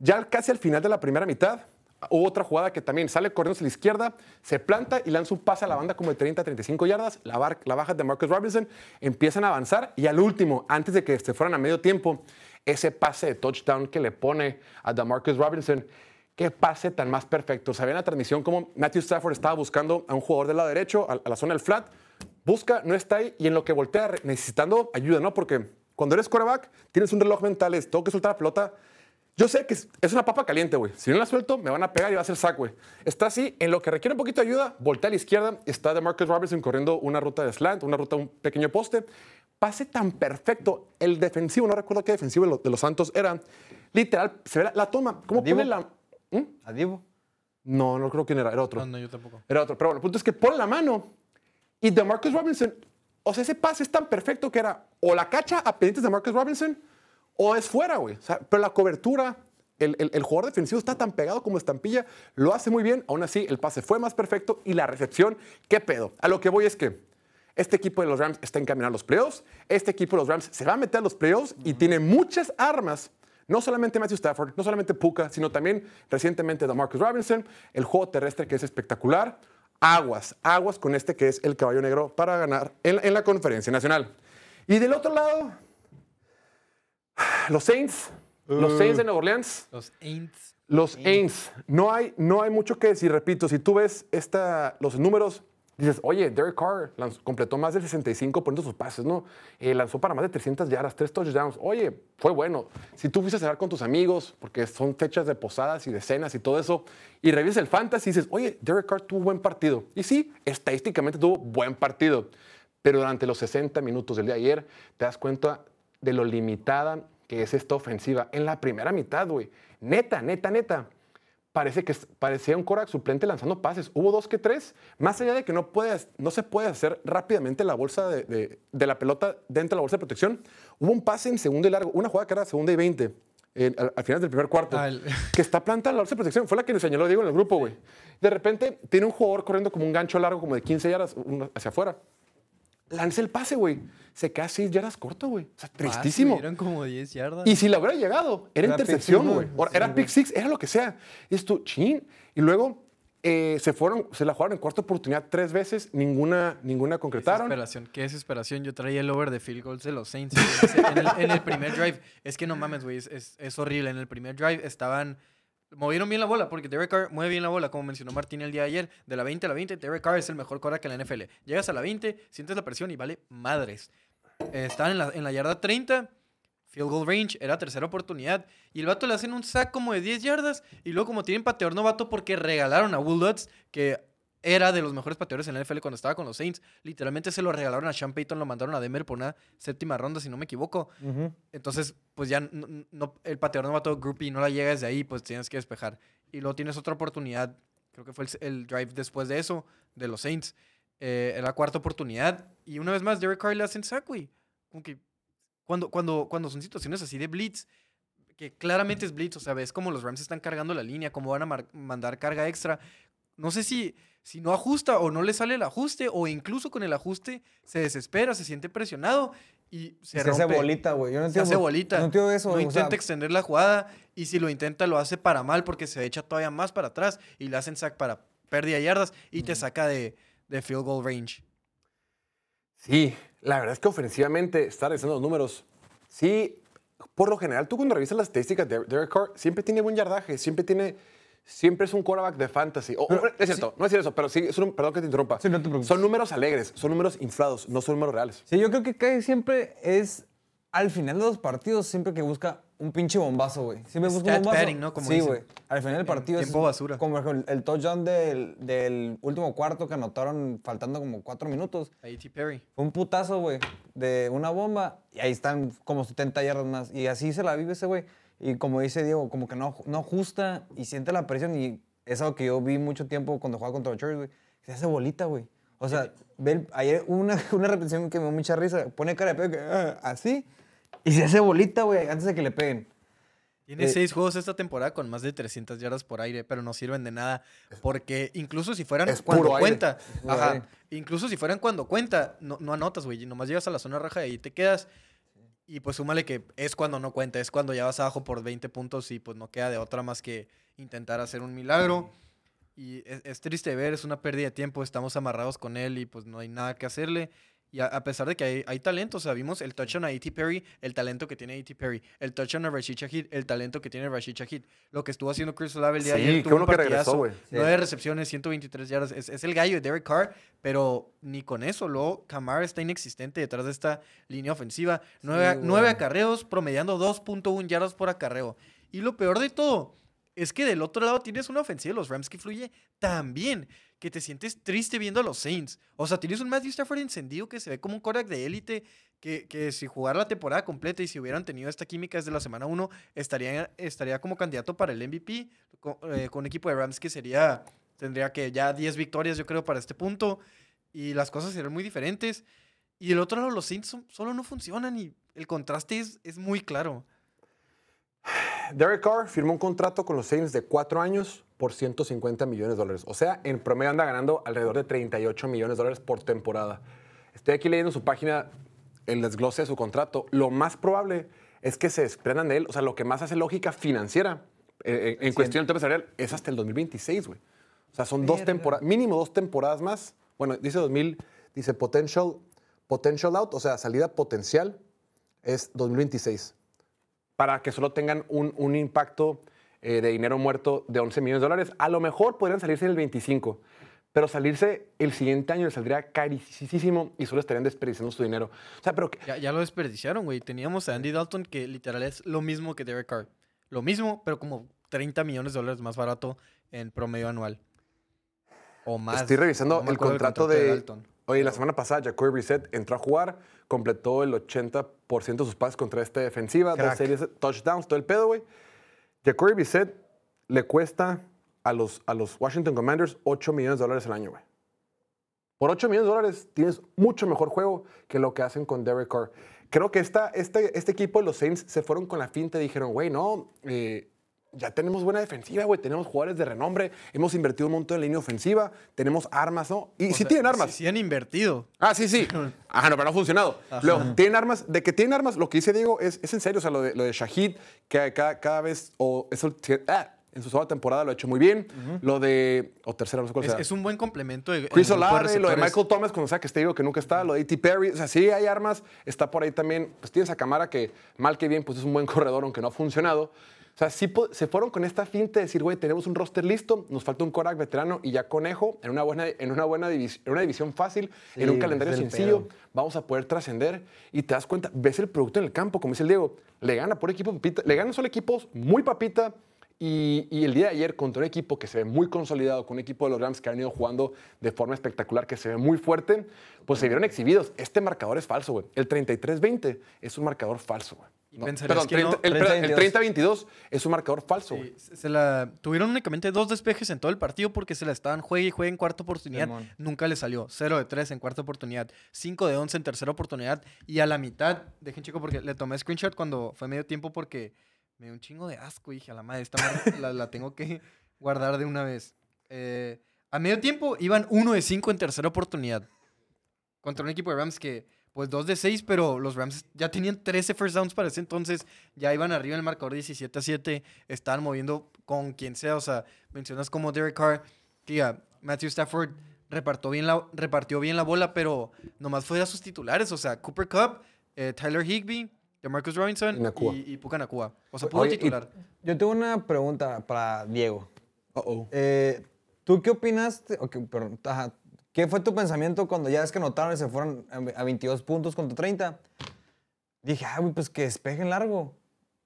ya casi al final de la primera mitad, hubo otra jugada que también sale corriendo hacia la izquierda, se planta y lanza un pase a la banda como de 30 a 35 yardas, la, baja de Marcus Robinson, empiezan a avanzar y al último, antes de que se fueran a medio tiempo, ese pase de touchdown que le pone a DeMarcus Robinson, qué pase tan más perfecto. Sabía en la transmisión cómo Matthew Stafford estaba buscando a un jugador del lado derecho, a, la zona del flat, busca, no está ahí y en lo que voltea necesitando ayuda, ¿no? Porque cuando eres quarterback, tienes un reloj mental, es, tengo que soltar la pelota yo sé que es- una papa caliente, güey. Si no la suelto, me van a pegar y va a ser sack, güey. Está así, en lo que requiere un poquito de ayuda, voltea a la izquierda, está de Marcus Robinson corriendo una ruta de slant, una ruta, un pequeño poste. Pase tan perfecto. El defensivo, no recuerdo qué defensivo de los, Santos era, literal, se ve la, la toma. ¿Cómo Divo. pone la...? ¿Mm? ¿A Divo? No, no creo quién era, era otro. No, no, yo tampoco. Era otro. Pero bueno, el punto es que pone la mano y de Marcus Robinson, o sea, ese pase es tan perfecto que era o la cacha a pendientes de Marcus Robinson o es fuera, güey. O sea, pero la cobertura, el, el- el jugador defensivo está tan pegado como estampilla, lo hace muy bien. Aún así, el pase fue más perfecto y la recepción, ¿qué pedo? A lo que voy es que este equipo de los Rams está encaminado a los playoffs. Este equipo de los Rams se va a meter a los playoffs y tiene muchas armas. No solamente Matthew Stafford, no solamente Puka, sino también recientemente Marcus Robinson, el juego terrestre que es espectacular. Aguas, aguas con este que es el caballo negro para ganar en, en la conferencia nacional. Y del otro lado, los Saints, los Saints de Nueva Orleans. Los Aints. Los Aints, no hay, no hay mucho que decir. Repito, si tú ves esta, los números, dices, oye, Derek Carr lanzó- completó más del 65% de sus pases, ¿no? Eh, lanzó para más de 300 yardas, tres touchdowns. Oye, fue bueno. Si tú fuiste a cenar con tus amigos, porque son fechas de posadas y de cenas y todo eso, y revisas el fantasy y dices, oye, Derek Carr tuvo buen partido. Y sí, estadísticamente tuvo buen partido. Pero durante los 60 minutos del día de ayer, te das cuenta de lo limitada que es esta ofensiva. En la primera mitad, güey. Neta, neta, neta. Parece que parecía un Korak suplente lanzando pases. Hubo dos que tres. Más allá de que no, no se puede hacer rápidamente la bolsa de, de- de la pelota dentro de la bolsa de protección, hubo un pase en segundo y largo. Una jugada que era segunda y 20. eh, al, al final del primer cuarto, que está plantada la bolsa de protección. Fue la que nos señaló Diego en el grupo, güey. De repente tiene un jugador corriendo como un gancho largo, como de 15 yardas hacia afuera. Lanza el pase, güey. Se queda 6 yardas corto, güey. O sea, tristísimo. Eran como 10 yardas. Y si le hubiera llegado, era, intercepción, güey. Era Sí, pick six, era lo que sea. Y esto, chin. Y luego eh, se fueron, se la jugaron en cuarta oportunidad tres veces, ninguna, ninguna concretaron. Desesperación, qué desesperación. Yo traía el over de field goals de los Saints en el, en el primer drive. Es que no mames, güey, es, es- es horrible. En el primer drive estaban... Movieron bien la bola, porque Derek Carr mueve bien la bola, como mencionó Martín el día de ayer. De la 20 a la 20, Derek Carr es el mejor que en la NFL. Llegas a la 20, sientes la presión y vale madres. Eh, estaban en la, en la yarda 30, field goal range, era tercera oportunidad. Y el vato le hacen un sack como de 10 yardas. Y luego, como tienen pateador novato, porque regalaron a Will Lutz, que era de los mejores pateadores en la NFL cuando estaba con los Saints. Literalmente se lo regalaron a Sean Payton, lo mandaron a Denver por una séptima ronda, si no me equivoco. Entonces, pues ya no, no- el pateador novato groupie no la llega desde ahí, pues tienes que despejar. Y luego tienes otra oportunidad, creo que fue el, el drive después de eso, de los Saints. Eh, era la cuarta oportunidad. Y una vez más, Derek Carr le hacen sack, güey. Como que cuando, cuando, cuando son situaciones así de blitz, que claramente es blitz, o sea, ves como los Rams están cargando la línea, cómo van a mandar carga extra. No sé si, si no ajusta o no le sale el ajuste, o incluso con el ajuste se desespera, se siente presionado y se, Se, hace rompe. bolita, güey. Yo no Se entiendo. hace bolita. No entiendo eso. No o intenta sea, extender la jugada y si lo intenta lo hace para mal porque se echa todavía más para atrás y le hacen sack para pérdida de yardas y te saca de, de field goal range. Sí, la verdad es que ofensivamente, está revisando los números. Sí, por lo general, tú cuando revisas las estadísticas de Derek Carr, siempre tiene buen yardaje, siempre tiene, siempre es un quarterback de fantasy. O- es cierto, no es cierto eso, pero sí, es un- perdón que te interrumpa. Sí, no te preocupes. Son números alegres, son números inflados, no son números reales. Sí, yo creo que casi siempre es al final de los partidos, siempre que busca un pinche bombazo, güey. Siempre busca un bombazo. padding, ¿no? Como sí, güey. Al final del partido es tiempo basura. Como por ejemplo, el touchdown del, del último cuarto que anotaron faltando como cuatro minutos. A E.T. Perry. Fue un putazo, güey, de una bomba y ahí están como 70 yardas más. Y así se la vive ese güey. Y como dice Diego, como que no, no ajusta y siente la presión. Y es algo que yo vi mucho tiempo cuando jugaba contra los Chargers, güey. Se hace bolita, güey. O sea, ve el- ayer una, una repetición que me dio mucha risa. Pone cara de pedo ah, así y se hace bolita, güey, antes de que le peguen. Tiene Eh, seis juegos esta temporada con más de 300 yardas por aire, pero no sirven de nada porque incluso si fueran cuando aire. cuenta, ajá, incluso si fueran cuando cuenta, no, no anotas, güey, nomás llegas a la zona roja y ahí te quedas. Y pues súmale que es cuando no cuenta, es cuando ya vas abajo por 20 puntos y pues no queda de otra más que intentar hacer un milagro. Y es, es triste ver, es una pérdida de tiempo, estamos amarrados con él y pues no hay nada que hacerle. Y a, a pesar de que hay, hay talento, o sea, vimos el touchdown a A.T. Perry, el talento que tiene A.T. Perry, el touchdown a Rashid Shahid, el talento que tiene Rashid Shahid. Lo que estuvo haciendo Chris Olave el día de Sí, ayer, tuvo un bueno que regresó, partidazo, güey. Nueve recepciones, 123 yardas. Es, es el gallo de Derek Carr, pero ni con eso. Luego, Camara está inexistente detrás de esta línea ofensiva. Nueve, güey. nueve acarreos, promediando 2.1 yardas por acarreo. Y lo peor de todo es que del otro lado tienes una ofensiva de los Rams que fluye tan bien que te sientes triste viendo a los Saints. O sea, tienes un Matthew Stafford encendido que se ve como un quarterback de élite que, que si jugara la temporada completa y si hubieran tenido esta química desde la semana 1, estaría, estaría como candidato para el MVP con, eh, con un equipo de Rams que sería, tendría que ya 10 victorias yo creo para este punto y las cosas serían muy diferentes. Y del otro lado los Saints solo no funcionan y el contraste es, es muy claro. Derek Carr firmó un contrato con los Saints de cuatro años por 150 millones de dólares. O sea, en promedio anda ganando alrededor de 38 millones de dólares por temporada. Estoy aquí leyendo su página, el desglose de su contrato. Lo más probable es que se desprendan de él. O sea, lo que más hace lógica financiera eh, en, en cuestión de empresarial es hasta el 2026, güey. O sea, son dos temporadas, mínimo dos temporadas más. Bueno, dice 2000, dice potential, potential out, o sea, salida potencial es 2026 para que solo tengan un, un impacto eh, de dinero muerto de 11 millones de dólares. A lo mejor podrían salirse en el 25, pero salirse el siguiente año les saldría carísimo y solo estarían desperdiciando su dinero. O sea, pero que- Ya, ya lo desperdiciaron, güey. Teníamos a Andy Dalton que literal es lo mismo que Derek Carr. Lo mismo, pero como 30 millones de dólares más barato en promedio anual. O más. estoy revisando No el acuerdo contrato de... Dalton. Oye, la semana pasada Jacoby Brissett entró a jugar, completó el 80% de sus pases contra esta defensiva, dos Crack. series, touchdowns, todo el pedo, güey. Jacoby Brissett le cuesta a los, a los Washington Commanders 8 millones de dólares al año, güey. Por 8 millones de dólares tienes mucho mejor juego que lo que hacen con Derek Carr. Creo que esta, este, este equipo de los Saints se fueron con la finta y dijeron, güey, no, eh, ya tenemos buena defensiva, güey, tenemos jugadores de renombre, hemos invertido un montón en línea ofensiva, tenemos armas, ¿no? Y O sí tienen armas. Sí, sí han invertido. Ah, sí, sí. Ajá, no, pero no ha funcionado. Luego, tienen armas. De que tienen armas, lo que dice Diego es, es en serio. O sea, lo de, lo de Shahid, que cada, cada vez, o eso, ah, en su segunda temporada lo ha hecho muy bien. Lo de, o tercera, no sé cuál Es, sea. es un buen complemento. de- Chris Olave, lo de. Michael Thomas, cuando sea que esté digo que nunca está, lo de A.T. Perry, o sea, sí hay armas, está por ahí también, pues tienes a Camara que, mal que bien, pues es un buen corredor, aunque no ha funcionado. O sea, sí se fueron con esta finta de decir, güey, tenemos un roster listo, nos falta un Korak veterano y ya conejo, en una buena, en una buena división, en una división fácil, en un calendario sencillo, pedo. vamos a poder trascender y te das cuenta, ves el producto en el campo, como dice el Diego, le gana por equipo papita, le ganan solo equipos muy papita, y, y el día de ayer contra un equipo que se ve muy consolidado, con un equipo de los Rams que han ido jugando de forma espectacular, que se ve muy fuerte, pues se vieron exhibidos. Este marcador es falso, güey. El 33-20 es un marcador falso, güey. Y No, perdón, que no. 30 el, perdón, el 30-22. 30-22 es un marcador falso. Sí, se- la, tuvieron únicamente dos despejes en todo el partido porque se la estaban juegue y juegue en cuarta oportunidad. Nunca le salió. 0 de 3 en cuarta oportunidad. 5 de 11 en tercera oportunidad. Y a la mitad, dejen chico porque le tomé screenshot cuando fue medio tiempo porque me dio un chingo de asco. Dije, a la madre, esta madre la, la tengo que guardar de una vez. Eh, a medio tiempo iban 1 de 5 en tercera oportunidad. Contra un equipo de Rams que, pues 2 de 6, pero los Rams ya tenían 13 first downs para ese entonces. Ya iban arriba en el marcador 17 a 7. Estaban moviendo con quien sea. O sea, mencionas como Derek Carr. Que ya, Matthew Stafford repartió bien, la, repartió bien la bola, pero nomás fue a sus titulares. O sea, Cooper Cup, eh, Tyler Higby, DeMarcus Robinson Y y, Puka Nakua. O sea, Oye, y- titular. Yo tengo una pregunta para Diego. Uh-oh. Eh, ¿Tú qué opinaste? Ok, perdón, ajá. ¿Qué fue tu pensamiento cuando ya es que notaron y se fueron a a 22 puntos contra 30? Dije, ah, güey, pues que despejen largo.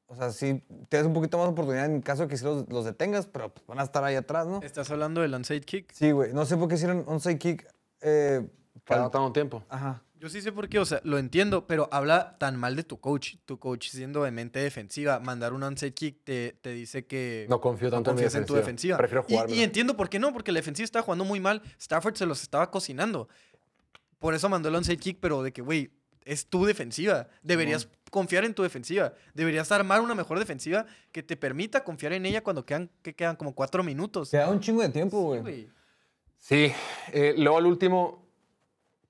O sea, sí, tienes un poquito más de oportunidad en caso de que sí los, los detengas, pero pues, van a estar ahí atrás, ¿no? ¿Estás hablando del onside kick? Sí, güey. No sé por qué hicieron onside kick. Eh, Para fal- no tiempo. Ajá. Yo sí sé por qué, o sea, lo entiendo, pero habla tan mal de tu coach. Tu coach siendo de mente defensiva, mandar un onside kick te, te dice que No confío tanto en mi confías en tu defensiva. Prefiero Y- jugármela. Y, entiendo por qué no, porque la defensiva estaba jugando muy mal. Stafford se los estaba cocinando. Por eso mandó el onside kick, pero de que, güey, es tu defensiva. Deberías confiar en tu defensiva. Deberías armar una mejor defensiva que te permita confiar en ella cuando quedan, que quedan como cuatro minutos. Te da un chingo de tiempo, güey. Sí, eh, luego al último,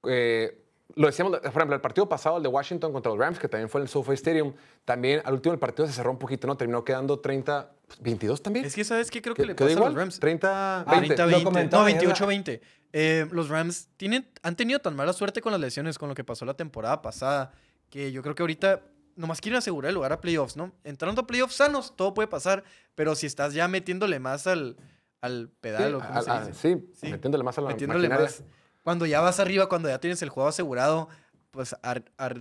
eh, lo decíamos, por ejemplo, el partido pasado, el de Washington contra los Rams, que también fue en el SoFi Stadium, también al último el partido se cerró un poquito, ¿no? Terminó quedando 30, 22 también. Es que, ¿sabes qué creo que le ¿Quedó pasa a igual? los Rams? 30, Ah, 20. 30, Lo 20. comentaba No, ayer la- 28, 20. Eh, los Rams tienen, han tenido tan mala suerte con las lesiones, con lo que pasó la temporada pasada, que yo creo que ahorita nomás quieren asegurar el lugar a playoffs, ¿no? Entrando a playoffs sanos, todo puede pasar, pero si estás ya metiéndole más al, al pedal, o Sí, cómo se a- a- dice. sí, Sí. metiéndole más a la metiéndole maquinaria. más. Cuando ya vas arriba, cuando ya tienes el juego asegurado, pues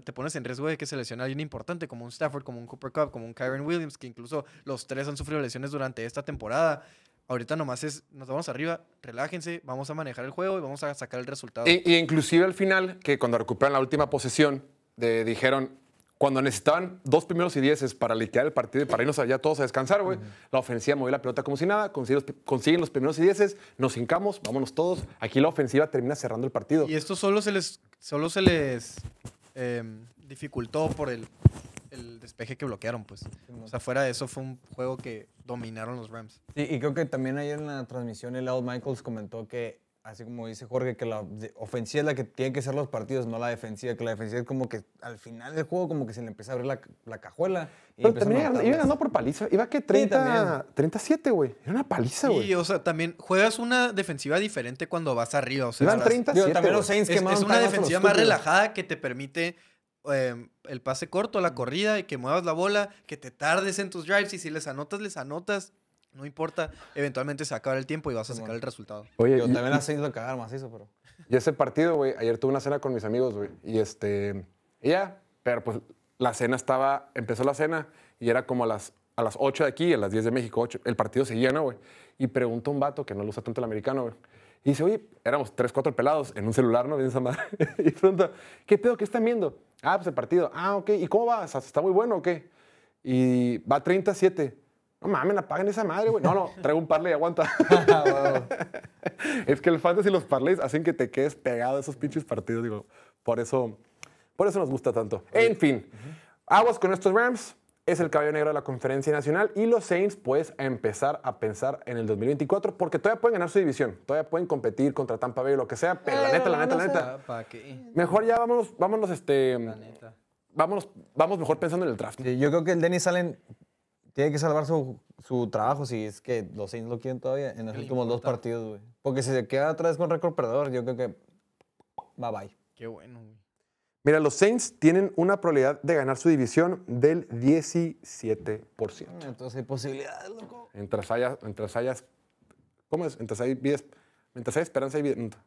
te pones en riesgo de que se lesione alguien importante, como un Stafford, como un Cooper Cup, como un Kyron Williams, que incluso los tres han sufrido lesiones durante esta temporada. Ahorita nomás es, nos vamos arriba, relájense, vamos a manejar el juego y vamos a sacar el resultado. Y, y inclusive al final, que cuando recuperan la última posesión, de- dijeron, cuando necesitaban dos primeros y dieces para liquidar el partido y para irnos allá todos a descansar, güey, la ofensiva movió la pelota como si nada, consiguen los, consiguen los primeros y dieces, nos hincamos, vámonos todos. Aquí la ofensiva termina cerrando el partido. Y esto solo se les, solo se les em, dificultó por el, el despeje que bloquearon, pues. O sea, fuera de eso fue un juego que dominaron los Rams. Sí, y creo que también ayer en la transmisión el Al Michaels comentó que, así como dice Jorge, que la ofensiva es la que tiene que ser los partidos, no la defensiva, que la defensiva es como que al final del juego como que se le empieza a abrir la, la cajuela. Y Pero también a iba, ganando por paliza. Iba que 30, también. 37, güey. Era una paliza, güey. Sí, o sea, también juegas una defensiva diferente cuando vas arriba. O sea, Iban estás- 37, Digo, también los. Saints es, es una defensiva más relajada que te permite em, el pase corto, la corrida y que muevas la bola, que te tardes en tus drives y si les anotas, les anotas. No importa, eventualmente se va a acabar el tiempo y vas a sacar el resultado. Oye, Digo, y- también las Saints lo cagaron macizo, pero... Y ese partido, güey, ayer tuve una cena con mis amigos, güey. Y este. Y ya, pero pues la cena estaba. Empezó la cena y era como a las, a las 8 de aquí, a las 10 de México, 8. El partido seguía, ¿no, güey? Y pregunta un vato que no lo usa tanto el americano, güey. Y dice, oye, éramos tres, cuatro pelados en un celular, ¿no? Bien esa madre. y pregunta, ¿qué pedo? ¿Qué están viendo? Ah, pues el partido. Ah, ok. ¿Y cómo va? ¿Está muy bueno o qué? Y va 37. No mames, apaguen esa madre, güey. No, no, traigo un parle y aguanta. Es que el fantasy y los parlays hacen que te quedes pegado a esos pinches partidos, digo. Por eso, por eso nos gusta tanto. En fin, aguas con estos Rams. Es el caballo negro de la conferencia nacional y los Saints, pues, a empezar a pensar en el 2024 porque todavía pueden ganar su división, todavía pueden competir contra Tampa Bay o lo que sea, pero la neta, la neta, la neta, ¿Para qué? mejor ya vámonos, vámonos, este, La neta. vámonos, vamos mejor pensando en el draft. Sí, yo creo que el Dennis Allen tiene que salvar su, su trabajo si es que los Saints lo quieren todavía en los ¿Qué le últimos dos partidos, güey. Porque si se queda atrás con récord perdedor, yo creo que bye bye. Qué bueno, güey. Mira, los Saints tienen una probabilidad de ganar su división del 17%. Entonces hay posibilidades, loco. Mientras haya, mientras hayas, ¿cómo es? Mientras hay, mientras hay esperanza hay vida.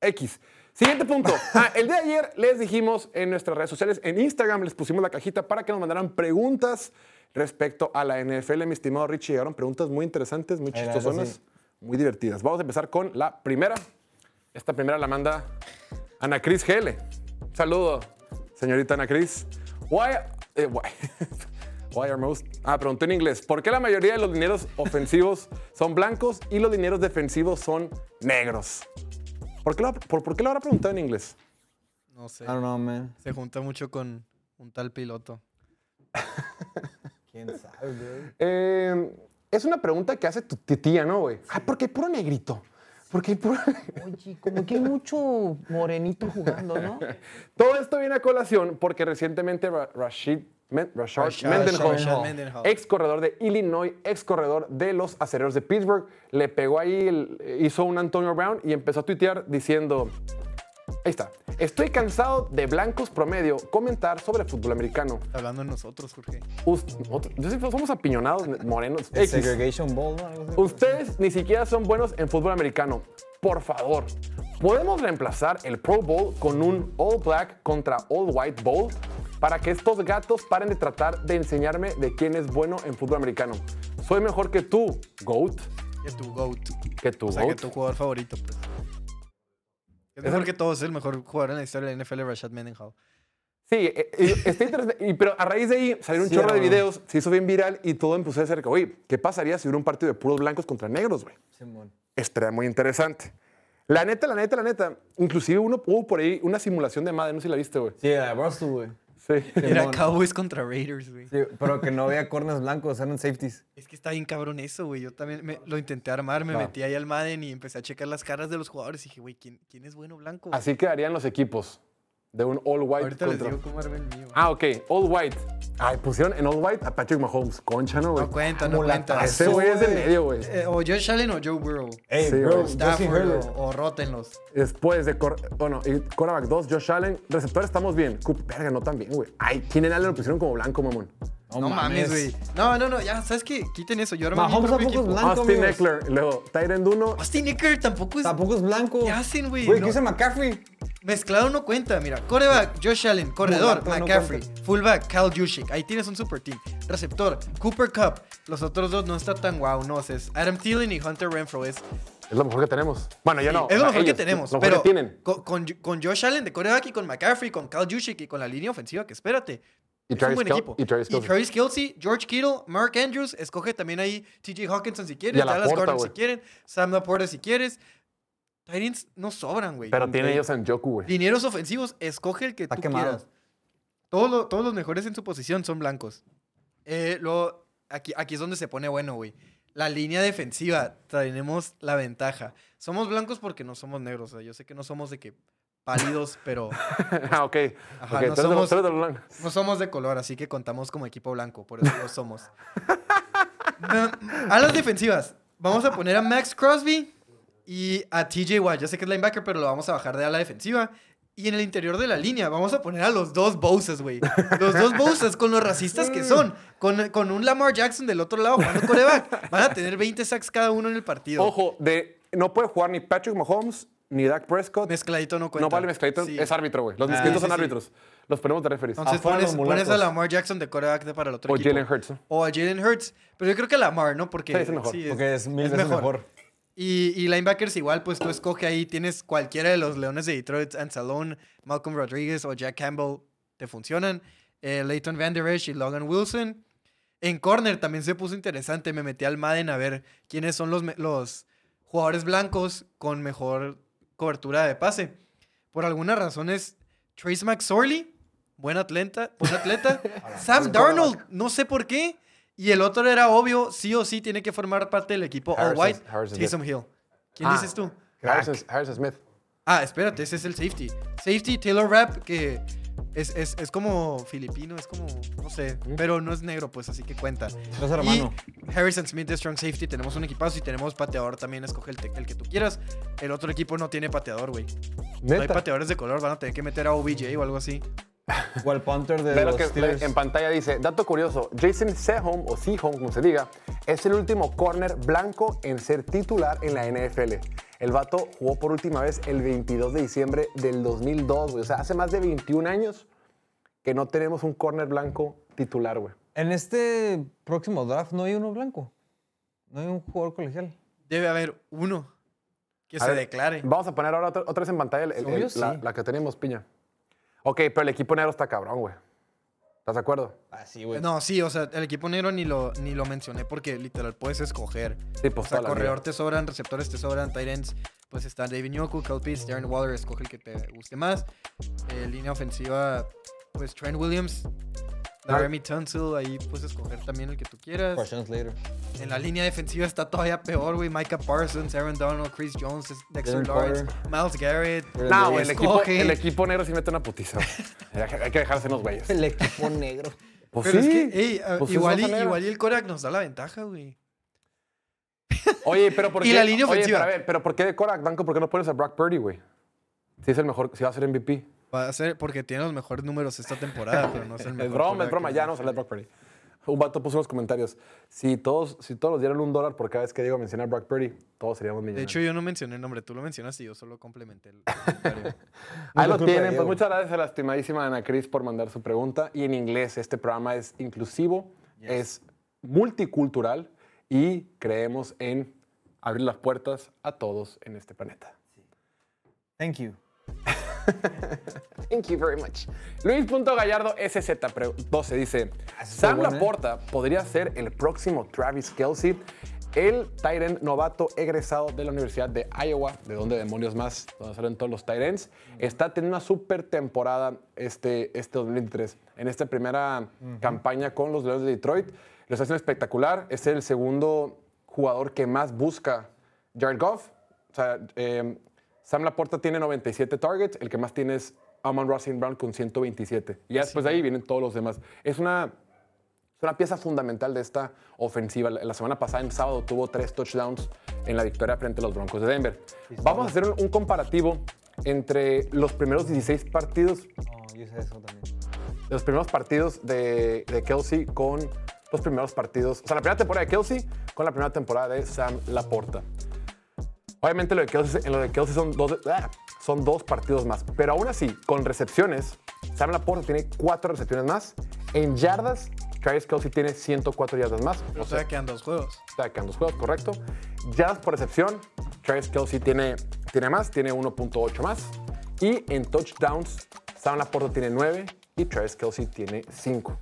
X. Siguiente punto. Ah, el de ayer les dijimos en nuestras redes sociales, en Instagram les pusimos la cajita para que nos mandaran preguntas respecto a la NFL. Mi estimado Richie, llegaron preguntas muy interesantes, muy chistosonas, sí. muy divertidas. Vamos a empezar con la primera. Esta primera la manda Ana Cris GL. Saludo, señorita Ana Cris. Why, eh, why, why are most... Ah, preguntó en inglés. ¿Por qué la mayoría de los dineros ofensivos son blancos y los dineros defensivos son negros? ¿Por qué lo, por, por qué lo habrá preguntado en inglés? No sé. I don't know, man. Se junta mucho con un tal piloto. ¿Quién sabe, güey? Eh, es una pregunta que hace tu tía, ¿no, güey? Ah, porque hay puro negrito. Porque hay puro... Oye, como que hay mucho morenito jugando, ¿no? Todo esto viene a colación porque recientemente Ra- Rashid, Men- Rashad- Mendenhall, Rashad Mendenhall. ex corredor de Illinois, ex corredor de los acereros de Pittsburgh, le pegó ahí, hizo un Antonio Brown y empezó a tuitear diciendo, ahí está, Estoy cansado de blancos promedio comentar sobre fútbol americano. Hablando de nosotros, Jorge. Us- nosotros- yo siempre somos apiñonados, morenos. X. Segregation Bowl, ¿no? Algo así. Ustedes ni siquiera son buenos en fútbol americano. Por favor, ¿podemos reemplazar el Pro Bowl con un All Black contra All White Bowl? Para que estos gatos paren de tratar de enseñarme de quién es bueno en fútbol americano. Soy mejor que tú, GOAT. Que tu GOAT. Que tú, O sea, que GOAT. tu jugador favorito, pues. Es mejor que todos, es el mejor jugador en la historia de la NFL, Rashad Mendenhall. Sí, eh, eh, está interesante. Y, pero a raíz de ahí salieron un Sí, chorro de videos, se hizo bien viral y todo empezó a ser que, oye, ¿qué pasaría si hubiera un partido de puros blancos contra negros, güey? Simón. Estaría muy interesante. La neta, la neta, la neta. Inclusive uno hubo por ahí una simulación de Madden, no sé si la viste, güey. Sí, a Russell, güey. Sí. Era. Cowboys contra Raiders, güey. Sí, pero que no había corners blancos, eran safeties. Es que está bien cabrón eso, güey. Yo también me- lo intenté armar, me metí ahí al Madden y empecé a checar las caras de los jugadores y dije, güey, ¿quién, quién es bueno blanco? güey? Así quedarían los equipos de un all white Ahorita les contra- digo cómo armé el mío. Ah, ok, all white. Ay, pusieron en all white a Patrick Mahomes. Concha, ¿no, güey? no cuenta, no cuenta. Ese güey es de medio, güey. Eh, o Josh Allen o Joe Burrow. Ey, Sí, bro, Stafford o, o rótenlos. Después de, cor- bueno, y quarterback 2, Josh Allen. Receptor estamos bien. Coop, verga, no tan bien, güey. Ay, Keenan Allen lo pusieron como blanco, mamón. No, mames, güey. No, no, no, ya, ¿sabes qué? Quiten eso. Yo mi Mahomes tampoco es blanco. Austin amigos. Eckler. Luego, Tyrant 1. Austin Eckler tampoco es... Tampoco es blanco. ¿Qué hacen, güey? Güey, No. ¿qué dice McCaffrey? Mezclado no cuenta, mira. Coreback, Josh Allen. Corredor, no McCaffrey. Fullback, Cal Juszczyk. Ahí tienes un super team. Receptor, Cooper Cup. Los otros dos no está tan guau, no. Es Adam Thielen y Hunter Renfro. Es, Es lo mejor que tenemos. Bueno, yo no. es lo mejor que tenemos. Lo mejor pero que tienen. Con, con, con Josh Allen de coreback y con McCaffrey, con Cal Juszczyk y con la línea ofensiva, que espérate. Y es un Travis buen equipo. y Travis Kelce. Travis Kelsey, George Kittle, Mark Andrews. Escoge también ahí TJ Hawkinson si quieres. Dallas Gordon si quieren. Sam Laporta si quieres. Titans no sobran, güey. Pero tiene ellos en Joku, güey. Dineros ofensivos, escoge el que Está tú quemado. quieras. Todos, lo- todos los mejores en su posición son blancos. Eh, luego, aquí, aquí es donde se pone bueno, güey. La línea defensiva, tenemos la ventaja. Somos blancos porque no somos negros. O sea, yo sé que no somos de que pálidos, pero ah, ok. Ajá, ok, no somos- de no somos de color, así que contamos como equipo blanco, por eso lo somos. A las defensivas, vamos a poner a Max Crosby y a TJ Watt. Yo sé que es linebacker, pero lo vamos a bajar de ala defensiva. Y en el interior de la línea vamos a poner a los dos Boses, güey. Los dos Boses con los racistas que son. Con, con un Lamar Jackson del otro lado jugando coreback. Van a tener 20 sacks cada uno en el partido. Ojo, de, no puede jugar ni Patrick Mahomes ni Dak Prescott. Mezcladito no cuenta. no vale mezcladito, Sí. es árbitro, güey. Los Ah, mezcladitos sí, son sí. árbitros. Los ponemos de referees. Entonces Afuera pones, pones a. Lamar Jackson de coreback de para el otro o equipo. Jalen Hurts. ¿no? O a Jalen Hurts. Pero yo creo que Lamar, ¿no? Porque Sí, es mejor, Porque es mil veces mejor. Y, y linebackers igual, pues tú escoge ahí, tienes cualquiera de los Leones de Detroit, Anzalone, Malcolm Rodriguez o Jack Campbell, te funcionan. Eh, Leighton Van Der Esch y Logan Wilson. En corner también se puso interesante, me metí al Madden a ver quiénes son los, los jugadores blancos con mejor cobertura de pase. Por algunas razones, Trace McSorley, buen atleta, buen atleta. Sam Darnold, no sé por qué. Y el otro era obvio, sí o sí tiene que formar parte del equipo All White, Harrison Taysom Hill. ¿Quién Ah. dices tú? Harrison, Harrison Smith. Ah, espérate, ese es el safety. Safety Taylor Rapp, que es, es, es como filipino, es como, no sé, pero no es negro, pues así que cuenta. Es hermano. Y Harrison Smith de Strong Safety, tenemos un equipazo y tenemos pateador también, escoge el, el que tú quieras. El otro equipo no tiene pateador, güey. No hay pateadores de color, van a tener que meter a OBJ o algo así. O el punter de Ve lo los que Steelers. en pantalla dice, dato curioso, Jason Sehom, o Sehom, como se diga, es el último corner blanco en ser titular en la NFL. El vato jugó por última vez el 22 de diciembre del 2002, güey. O sea, hace más de 21 años que no tenemos un corner blanco titular, güey. En este próximo draft no hay uno blanco. No hay un jugador colegial. Debe haber uno que A se ver, declare. Vamos a poner ahora otra, otra vez en pantalla el- el- Obvio, el- la, sí. la que tenemos, piña. Ok, pero el equipo negro está cabrón, güey. ¿Estás de acuerdo? Ah, sí, güey. No, sí, o sea, el equipo negro ni lo, ni lo mencioné porque literal puedes escoger. Sí, pues O sea, corredor te sobran, receptores te sobran, tight ends, pues está David Njoku, Kyle Pitts, Darren Waller, escoge el que te guste más. Eh, línea ofensiva, pues Trent Williams, Laramie Tunsil, ahí puedes escoger también el que tú quieras. Rashawn Slater. En la línea defensiva está todavía peor, güey. Micah Parsons, Aaron Donald, Chris Jones, Dexter Darren Lawrence, Carter. Miles Garrett. No, güey, el equipo, Escoge. el equipo negro sí mete una putiza. güey. Hay que dejarse los güeyes. El equipo negro. Pues Pero sí. es que, ey, ah, Pues es igual, y, igual y el Korak nos da la ventaja, güey. Oye, pero ¿por Y qué? la línea oye, ofensiva. pero a ver, pero ¿por qué de Korak Blanco? ¿Por qué no pones a Brock Purdy, güey? Sí, es el mejor, sí va a ser MVP. Va a ser porque tiene los mejores números esta temporada, pero no es el mejor. Es broma, es broma, ya no sale. Brock Purdy. Un vato puso en los comentarios, si todos, si todos dieran un dólar por cada vez que digo mencionar Brock Purdy, todos seríamos De millonarios. hecho, yo no mencioné el nombre, tú lo mencionaste y yo solo complementé el comentario. Ahí lo de tienen. Pues Diego. muchas gracias a la estimadísima Ana Cris por mandar su pregunta. Y en inglés, este programa es inclusivo, es multicultural y creemos en abrir las puertas a todos en este planeta. Thank you. Thank you very much. Luis.gallardo SZ12 dice: Ah, Sam ¿eh? Laporta podría ser el próximo Travis Kelsey, el Tyrant novato egresado de la Universidad de Iowa, de donde demonios más, donde salen todos los Tyrants. Está teniendo una super temporada este, este 2023. En esta primera campaña con los Leones de Detroit, lo está haciendo espectacular. Es el segundo jugador que más busca Jared Goff. O sea, eh, Sam Laporta tiene 97 targets, el que más tiene es Amon Rossing Brown con 127. Y ya después de ahí vienen todos los demás. Es una, es una pieza fundamental de esta ofensiva. La la semana pasada, en sábado, tuvo tres touchdowns en la victoria frente a los Broncos de Denver. Vamos a hacer un, un comparativo entre los primeros 16 partidos, Oh, yo sé eso también. los primeros partidos de, de Kelsey con los primeros partidos, o sea, la primera temporada de Kelsey con la primera temporada de Sam Laporta. Obviamente lo de Kelsey, en lo de Kelsey son dos, ah, son dos partidos más, pero aún así, con recepciones, Sam Laporta tiene cuatro recepciones más. En yardas, Travis Kelsey tiene 104 yardas más. O sea, quedan dos juegos. Está quedando dos juegos, correcto. Yardas por recepción, Travis Kelsey tiene, tiene más, tiene 1.8 más. Y en touchdowns, Sam Laporta tiene 9 y Travis Kelsey tiene 5.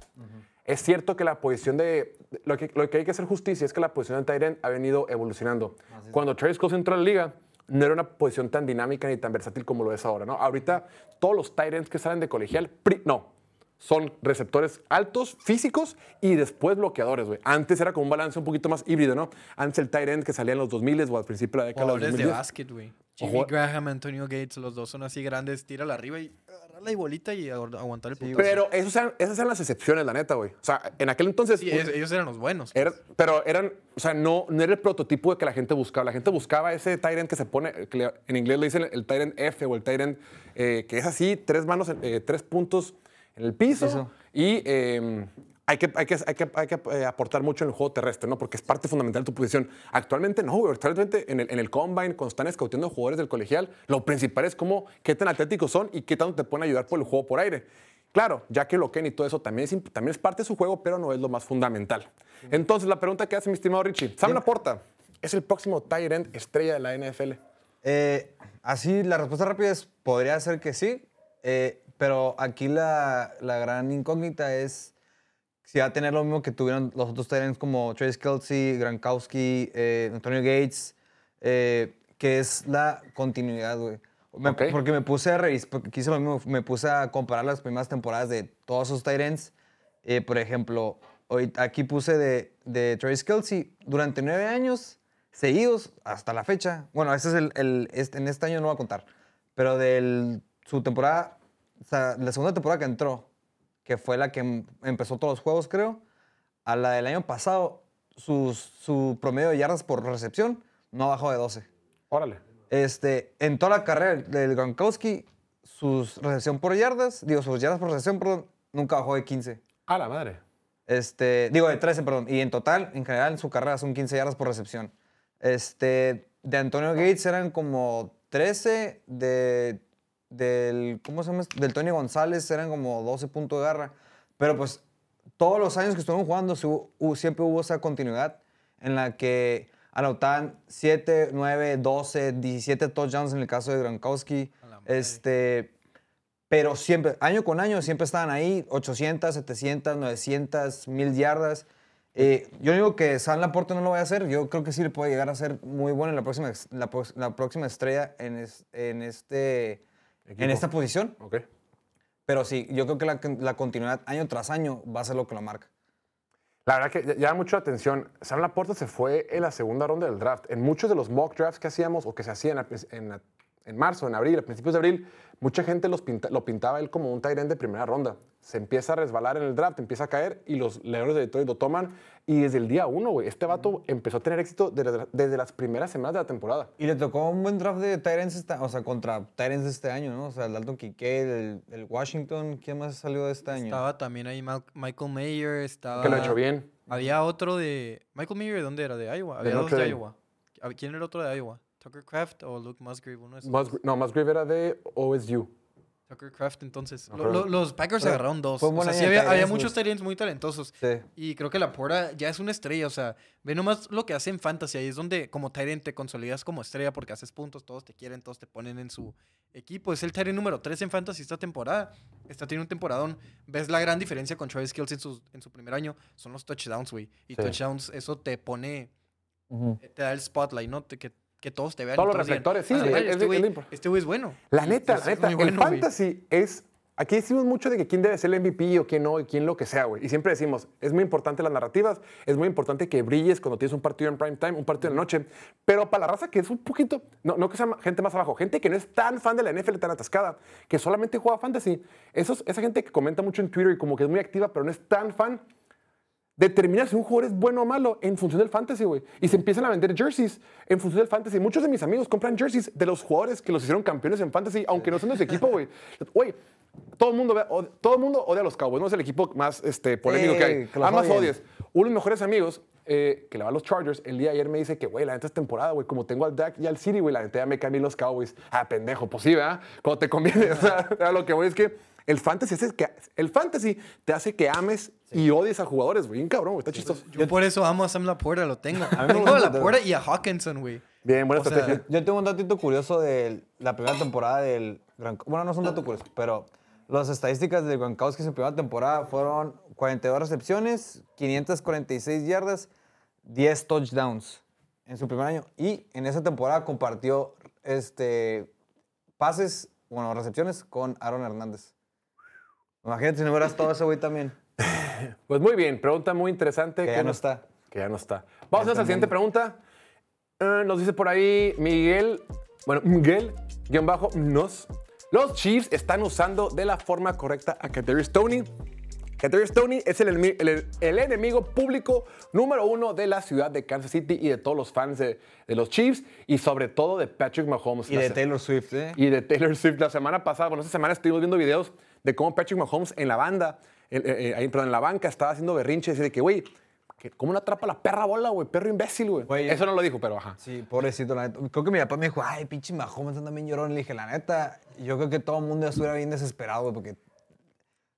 Es cierto que la posición de... Lo que, lo que hay que hacer justicia es que la posición de Tyrant ha venido evolucionando. Cuando Travis Kelsey entró a la liga, no era una posición tan dinámica ni tan versátil como lo es ahora, ¿no? Ahorita todos los Tyrants que salen de colegial, pri- no, son receptores altos, físicos y después bloqueadores, güey. Antes era como un balance un poquito más híbrido, ¿no? Antes el tight end que salía en los 2000 o al principio de la década de los Jugadores de 2010. básquet, güey. Jimmy Graham, Antonio Gates, los dos son así grandes. Tírala arriba y agarrarla y bolita y agu- aguantar el putazo. Pero esos eran- esas eran las excepciones, la neta, güey. O sea, en aquel entonces... Sí, es- ellos eran los buenos. Era- pero eran, o sea, no, no era el prototipo de que la gente buscaba. La gente buscaba ese Tyrant que se pone, que le- en inglés le dicen el Tyrant F o el Tyrant eh, que es así, tres manos, eh, tres puntos en el piso. Y eh, hay que, hay que, hay que, hay que eh, aportar mucho en el juego terrestre, ¿no? Porque es parte fundamental de tu posición. Actualmente no, güey. Actualmente en el, en el combine, cuando están escauteando jugadores del colegial, lo principal es cómo, qué tan atléticos son y qué tanto te pueden ayudar por el juego por aire. Claro, ya que lo y todo eso también es, también es parte de su juego, pero no es lo más fundamental. Entonces, la pregunta que hace mi estimado Richie, Sam Laporta es el próximo end estrella de la NFL. Eh, así, la respuesta rápida es, podría ser que sí, eh, pero aquí la, la gran incógnita es si va a tener lo mismo que tuvieron los otros Tyrants como Trace Kelsey, Gronkowski, eh, Antonio Gates, eh, que es la continuidad, güey. Me- Ok. Porque me puse a revisar, quise lo mismo, me puse a comparar las primeras temporadas de todos esos Tyrants. Eh, por ejemplo, hoy, aquí puse de, de Travis Kelsey durante nueve años seguidos hasta la fecha. Bueno, este es el, el- este- en este año no voy a contar, pero de su temporada, o sea, la segunda temporada que entró, que fue la que em- empezó todos los juegos, creo, a la del año pasado, sus- su promedio de yardas por recepción no bajó de 12. Órale. Este, en toda la carrera del Gronkowski, sus recepción por yardas, digo, sus yardas por recepción, perdón, nunca bajó de 15. A la madre. Este, digo, de 13, perdón. Y en total, en general, en su carrera son 15 yardas por recepción. Este, de Antonio Gates eran como 13, de, del, ¿cómo se llama? Del Tony González eran como 12 puntos de garra. Pero pues, todos los años que estuvieron jugando, siempre hubo esa continuidad en la que anotaban 7, 9, 12, 17 touchdowns en el caso de Gronkowski. Este, pero siempre, año con año, siempre estaban ahí, 800, 700, 900, 1000 yardas. Eh, yo digo que San Laporte no lo va a hacer, yo creo que sí le puede llegar a ser muy bueno en la próxima, la, la próxima estrella en, es- en, este, Equipo. en esta posición. Ok. Pero sí, yo creo que la, la continuidad año tras año va a ser lo que lo marca. La verdad que llama mucho la atención. Sam Laporta se fue en la segunda ronda del draft. En muchos de los mock drafts que hacíamos o que se hacían en la- en marzo, en abril, a principios de abril, mucha gente los pinta- lo pintaba él como un tight end de primera ronda. Se empieza a resbalar en el draft, empieza a caer y los Leones de Detroit lo toman. Y desde el día uno, güey, este vato empezó a tener éxito desde, desde las primeras semanas de la temporada. Y le tocó un buen draft de Tyrants, este, o sea, contra Tyrants de este año, ¿no? O sea, el Dalton Kincaid, el, el Washington, ¿quién más salió de este año? Estaba también ahí Mal- Michael Mayer, estaba... Que lo ha hecho bien. Había otro de... ¿Michael Mayer de dónde era? ¿De Iowa? Había dos Notre de. Iowa. ¿A- ¿Quién era otro de Iowa? ¿Tucker Craft o Luke Musgrave? Uno de esos no, Musgrave era de OSU. Tucker Craft, entonces. Lo- lo- los Packers pero agarraron dos. fue un O buen sea, año sí de había, muchos ends muy talentosos. Sí. Y creo que la Porta ya es una estrella. O sea, ve nomás lo que hace en Fantasy. Ahí es donde como end te consolidas como estrella porque haces puntos, todos te quieren, todos te ponen en su equipo. Es el end número 3 en Fantasy esta temporada. Está teniendo un temporadón. Ves la gran diferencia con Travis Kelce en su, en su primer año. Son los touchdowns, güey. Y Sí. touchdowns, eso te pone, Ujú. te da el spotlight, ¿no? Te- que, que todos te vean. Todos los reflectores, sí, "Ah, es- este güey- es este güey es bueno. La neta, es la neta, bueno, el güey. fantasy es... Aquí decimos mucho de que quién debe ser el MVP o quién no y quién lo que sea, güey. Y siempre decimos, es muy importante las narrativas, es muy importante que brilles cuando tienes un partido en prime time, un partido en la noche. Pero para la raza que es un poquito, no, no que sea gente más abajo, gente que no es tan fan de la NFL tan atascada, que solamente juega fantasy, esos, esa gente que comenta mucho en Twitter y como que es muy activa, pero no es tan fan, determina si un jugador es bueno o malo en función del fantasy, güey. Y se empiezan a vender jerseys en función del fantasy. Muchos de mis amigos compran jerseys de los jugadores que los hicieron campeones en fantasy, aunque no son de su equipo, güey. Güey, todo el mundo, todo el mundo odia a los Cowboys, no es el equipo más este, polémico que hay. que Amas odien. odies. Uno de mis mejores amigos, eh, que le va a los Chargers, el día de ayer me dice que, güey, la neta es temporada, güey. Como tengo al Dak y al City, güey, la neta ya me cambié los Cowboys. Ah, pendejo, pues sí, ¿verdad? Cuando te conviene. O sea, lo que voy es que el fantasy, hace que, el fantasy te hace que ames y odies a jugadores, güey. Bien cabrón, güey. Está chistoso. Yo por eso amo a Sam Laporta, lo tengo. me tengo a. Laporta y a Hawkinson, güey. Bien, buena O sea, estrategia. Yo tengo un datito curioso de la primera temporada del Gran... Bueno, no es un dato curioso, pero las estadísticas del Gronkowski en su primera temporada fueron 42 recepciones, 546 yardas, 10 touchdowns en su primer año. Y en esa temporada compartió este, pases, bueno, recepciones con Aaron Hernández. Imagínate si no hubiera estado ese güey también. Pues muy bien, pregunta muy interesante. Que ya no está. Que ya no está. Vamos a la siguiente pregunta. Eh, nos dice por ahí Miguel, bueno, Miguel, guion bajo, nos. Los Chiefs están usando de la forma correcta a Kadarius Stoney. Kadarius Stoney es el, enemi- el- el enemigo público número uno de la ciudad de Kansas City y de todos los fans de, de los Chiefs y sobre todo de Patrick Mahomes. Y de Taylor Swift, ¿eh? y de Taylor Swift. La semana pasada, bueno, esta semana estuvimos viendo videos de cómo Patrick Mahomes en la banda, en, eh, eh, perdón, en la banca estaba haciendo berrinches y de que, güey, ¿cómo no atrapa la perra bola, güey? Perro imbécil, güey. Eso no lo dijo, pero ajá. Sí, pobrecito, la neta. Creo que mi papá me dijo, ay, pinche Mahomes anda bien llorón. Le dije, la neta, yo creo que todo el mundo estuviera bien desesperado, güey, porque...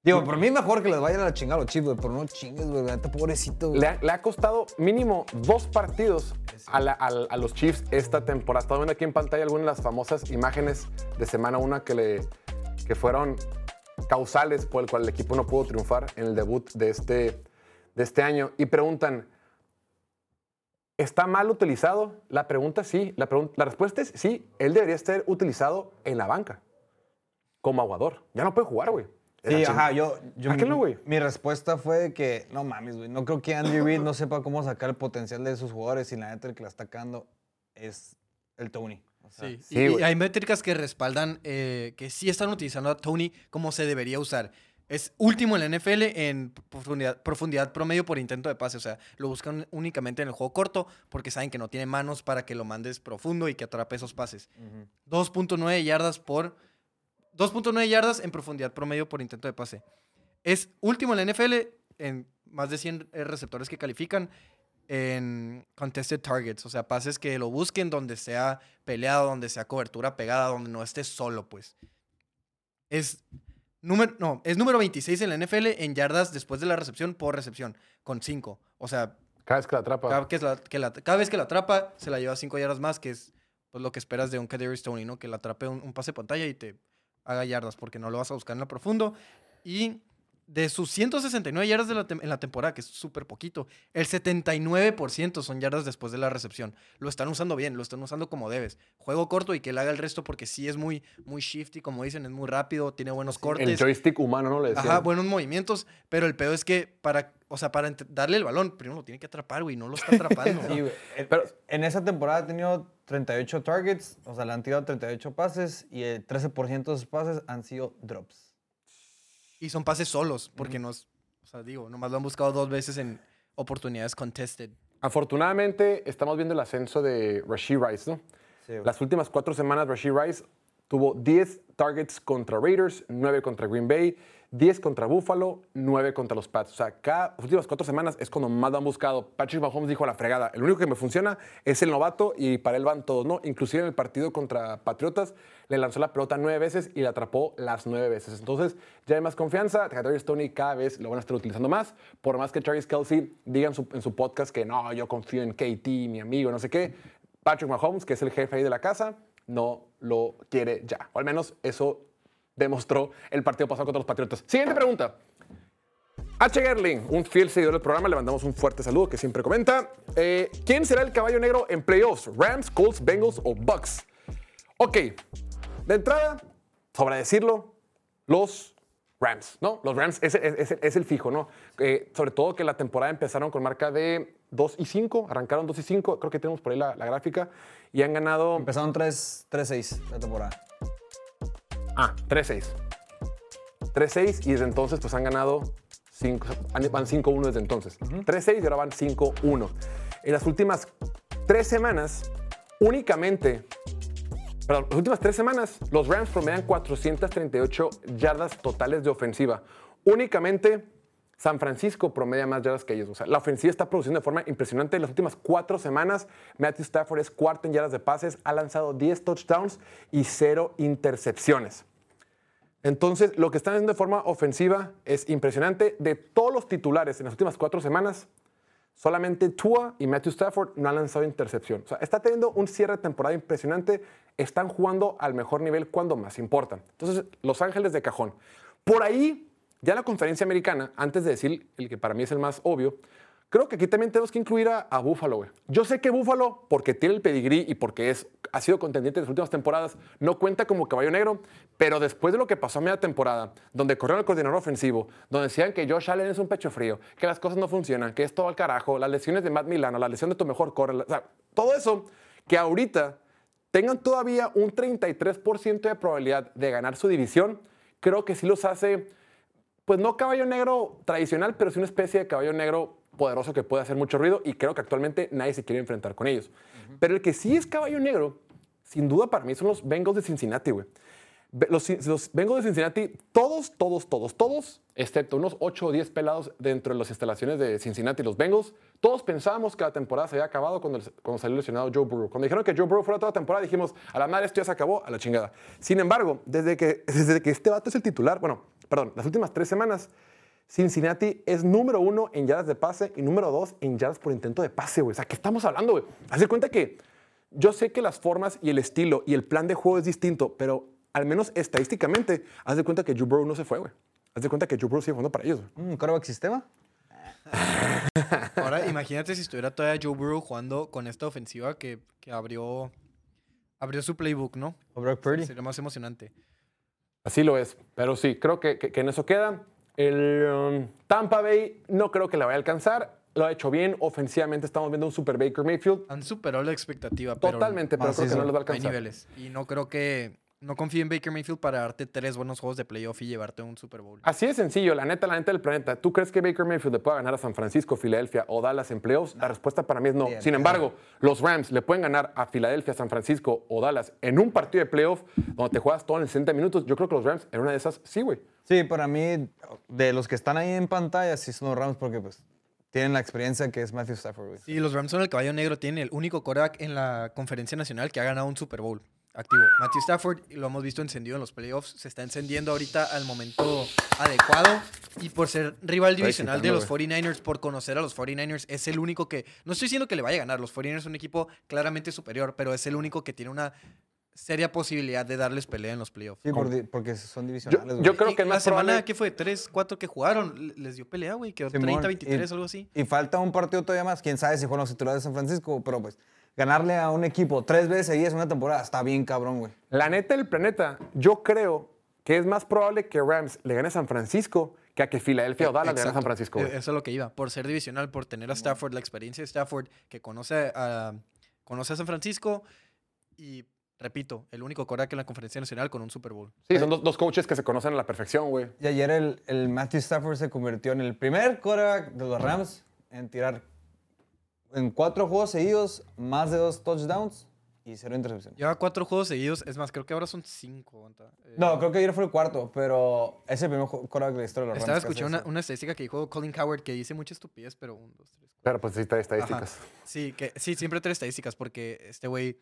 Digo, por mí mejor que les vayan a la chingada los Chiefs, güey, pero no chingues, güey, la neta, pobrecito, güey. Le ha, le ha costado mínimo dos partidos a, la- al- a los Chiefs esta temporada. Estamos viendo aquí en pantalla algunas de las famosas imágenes de semana una que, le, que fueron causales por el cual el equipo no pudo triunfar en el debut de este, de este año. Y preguntan, ¿está mal utilizado? La pregunta sí. La, respuesta es sí. Él debería estar utilizado en la banca como aguador. Ya no puede jugar, güey. Sí, ajá, yo... yo ¿A qué no, güey? Mi respuesta fue que, no mames, güey, no creo que Andy Reid no sepa cómo sacar el potencial de sus jugadores y la neta el que la está cagando es el Tony. Sí, sí, y- hay métricas que respaldan eh, que sí están utilizando a Tony como se debería usar. Es último en la NFL en profundidad, profundidad promedio por intento de pase. O sea, lo buscan únicamente en el juego corto porque saben que no tiene manos para que lo mandes profundo y que atrape esos pases. 2.9 yardas por... 2.9 yardas en profundidad promedio por intento de pase. Es último en la NFL en más de 100 receptores que califican en contested targets, o sea, pases que lo busquen donde sea peleado, donde sea cobertura pegada, donde no esté solo, pues. Es número, no, es número 26 en la NFL en yardas después de la recepción por recepción, con 5. O sea, Cada vez que la atrapa. cada, que la- que la- cada vez que la atrapa, se la lleva 5 yardas más, que es pues, lo que esperas de un Kadarius Stoney, ¿no? Que la atrape un, un pase pantalla y te haga yardas, porque no lo vas a buscar en lo profundo. Y de sus 169 yardas de la en la temporada, que es súper poquito, el 79% son yardas después de la recepción. Lo están usando bien, lo están usando como debes. Juego corto y que él haga el resto porque sí es muy, muy shifty, como dicen, es muy rápido, tiene buenos cortes. el joystick humano, ¿no? Le decían. Ajá, buenos movimientos, pero el pedo es que para, o sea, para darle el balón, primero lo tiene que atrapar, güey, no lo está atrapando. Sí, güey. En- Pero- en esa temporada ha tenido 38 targets, o sea, le han tirado 38 pases y el 13% de sus pases han sido drops. Y son pases solos, porque nos, o sea, digo, nomás lo han buscado dos veces en oportunidades contested. Afortunadamente, estamos viendo el ascenso de Rashid Rice, ¿no? Sí. Las últimas cuatro semanas, Rashid Rice tuvo 10 targets contra Raiders, 9 contra Green Bay, 10 contra Buffalo, 9 contra los Pats. O sea, cada últimas cuatro semanas es cuando más lo han buscado. Patrick Mahomes dijo a la fregada, el único que me funciona es el novato y para él van todos, ¿no? Inclusive en el partido contra Patriotas le lanzó la pelota nueve veces y la atrapó las nueve veces. Entonces ya hay más confianza. Kadarius Stoney cada vez lo van a estar utilizando más. Por más que Travis Kelsey diga en su, en su podcast que no, yo confío en KT, mi amigo, no sé qué. Patrick Mahomes, que es el jefe ahí de la casa, no lo quiere ya. O al menos eso demostró el partido pasado contra los Patriotas. Siguiente pregunta. H. Gerling, un fiel seguidor del programa, le mandamos un fuerte saludo que siempre comenta. Eh, ¿Quién será el caballo negro en playoffs? ¿Rams, Colts, Bengals o Bucks? Ok, de entrada, sobra decirlo, los Rams, ¿no? Los Rams es, el fijo, ¿no? Eh, sobre todo que la temporada empezaron con marca de 2 y 5, arrancaron 2 y 5, creo que tenemos por ahí la, gráfica, y han ganado... Empezaron 3 3-6 la temporada. Ah, 3-6. 3-6 y desde entonces pues han ganado 5, han- van 5-1 desde entonces. 3-6 y ahora van 5-1. En las últimas tres semanas, únicamente, perdón, las últimas tres semanas, los Rams promedian 438 yardas totales de ofensiva. Únicamente San Francisco promedia más yardas que ellos. O sea, la ofensiva está produciendo de forma impresionante. En las últimas cuatro semanas, Matthew Stafford es cuarto en yardas de pases, ha lanzado 10 touchdowns y cero intercepciones. Entonces, lo que están haciendo de forma ofensiva es impresionante. De todos los titulares en las últimas cuatro semanas, solamente Tua y Matthew Stafford no han lanzado intercepción. O sea, está teniendo un cierre de temporada impresionante. Están jugando al mejor nivel cuando más importa. Entonces, Los Ángeles de cajón. Por ahí, ya la conferencia americana, antes de decir el que para mí es el más obvio, creo que aquí también tenemos que incluir a, a Buffalo, güey. Yo sé que Buffalo, porque tiene el pedigrí y porque es, ha sido contendiente en las últimas temporadas, no cuenta como caballo negro, pero después de lo que pasó a media temporada, donde corrieron el coordinador ofensivo, donde decían que Josh Allen es un pecho frío, que las cosas no funcionan, que es todo al carajo, las lesiones de Matt Milano, la lesión de tu mejor corre, o sea, todo eso, que ahorita tengan todavía un 33% de probabilidad de ganar su división, creo que sí los hace pues no caballo negro tradicional, pero sí una especie de caballo negro poderoso que puede hacer mucho ruido y creo que actualmente nadie se quiere enfrentar con ellos. Pero el que sí es caballo negro, sin duda para mí son los Bengals de Cincinnati, güey. Los, los Bengals de Cincinnati, todos, todos, todos, todos, excepto unos 8 o 10 pelados dentro de las instalaciones de Cincinnati, los Bengals, todos pensábamos que la temporada se había acabado cuando, cuando salió lesionado Joe Burrow. Cuando dijeron que Joe Burrow fuera toda la temporada, dijimos, a la madre esto ya se acabó, a la chingada. Sin embargo, desde que, desde que este vato es el titular, bueno, perdón, las últimas tres semanas, Cincinnati es número uno en yardas de pase y número dos en yardas por intento de pase, güey. O sea, ¿qué estamos hablando, güey? Haz de cuenta que yo sé que las formas y el estilo y el plan de juego es distinto, pero al menos estadísticamente, haz de cuenta que Joe Burrow no se fue, güey. Haz de cuenta que Joe Burrow sigue jugando para ellos, güey. ¿Un quarterback sistema? Ahora, imagínate si estuviera todavía Joe Burrow jugando con esta ofensiva que, que abrió, abrió su playbook, ¿no? ¿O Brock Purdy? Sería más emocionante. Así lo es, pero sí, creo que, que- que en eso queda. El um, Tampa Bay no creo que la vaya a alcanzar. Lo ha hecho bien. Ofensivamente estamos viendo un Super Baker Mayfield. Han superado la expectativa, pero Totalmente, pero creo que no les va a hay alcanzar. niveles. Y no creo que... No confío en Baker Mayfield para darte tres buenos juegos de playoff y llevarte a un Super Bowl. Así de sencillo, la neta, la neta del planeta. ¿Tú crees que Baker Mayfield le pueda ganar a San Francisco, Filadelfia o Dallas en playoffs? La respuesta para mí es no. Bien, Sin embargo, los Rams le pueden ganar a Filadelfia, San Francisco o Dallas en un partido de playoff donde te juegas todo en 60 minutos. Yo creo que los Rams en una de esas, sí, güey. Sí, para mí, de los que están ahí en pantalla, sí son los Rams porque pues tienen la experiencia que es Matthew Stafford. güey. Sí, los Rams son el caballo negro. Tienen el único quarterback en la conferencia nacional que ha ganado un Super Bowl activo. Matthew Stafford, y lo hemos visto encendido en los playoffs, se está encendiendo ahorita al momento adecuado. Y por ser rival divisional de los 49ers, por conocer a los 49ers, es el único que. No estoy diciendo que le vaya a ganar. Los 49ers son un equipo claramente superior, pero es el único que tiene una seria posibilidad de darles pelea en los playoffs. Sí, por di- porque son divisionales. yo creo que la más semana probable- que fue 3, 4 que jugaron, le- les dio pelea, güey. Quedó Simón, 30, 23, y- algo así. Y falta un partido todavía más. Quién sabe si fueron los titulares de San Francisco, pero pues ganarle a un equipo tres veces seguidas en una temporada está bien cabrón, güey. La neta del planeta, yo creo que es más probable que Rams le gane a San Francisco que a que Filadelfia o Dallas le gane a San. Francisco, güey. Eh, Eso es lo que iba. Por ser divisional, por tener a Stafford, la experiencia de Stafford, que conoce a, conoce a San Francisco Y repito, el único coreback en la conferencia nacional con un Super Bowl. Sí, son dos, dos coaches que se conocen a la perfección, güey. Y ayer el, el Matthew Stafford se convirtió en el primer quarterback de los Rams en tirar en cuatro juegos seguidos más de dos touchdowns y cero intercepciones. Lleva cuatro juegos seguidos. Es más, creo que ahora son cinco. Eh, No, creo que ayer fue el cuarto, pero es el primer quarterback de la historia de los Estaba escuchando una, estadística que dijo Colin Howard que dice mucha estupidez, pero un, dos, tres, cuatro. Pero pues sí, está estadísticas. Ajá. Sí, que, sí, siempre trae estadísticas porque este güey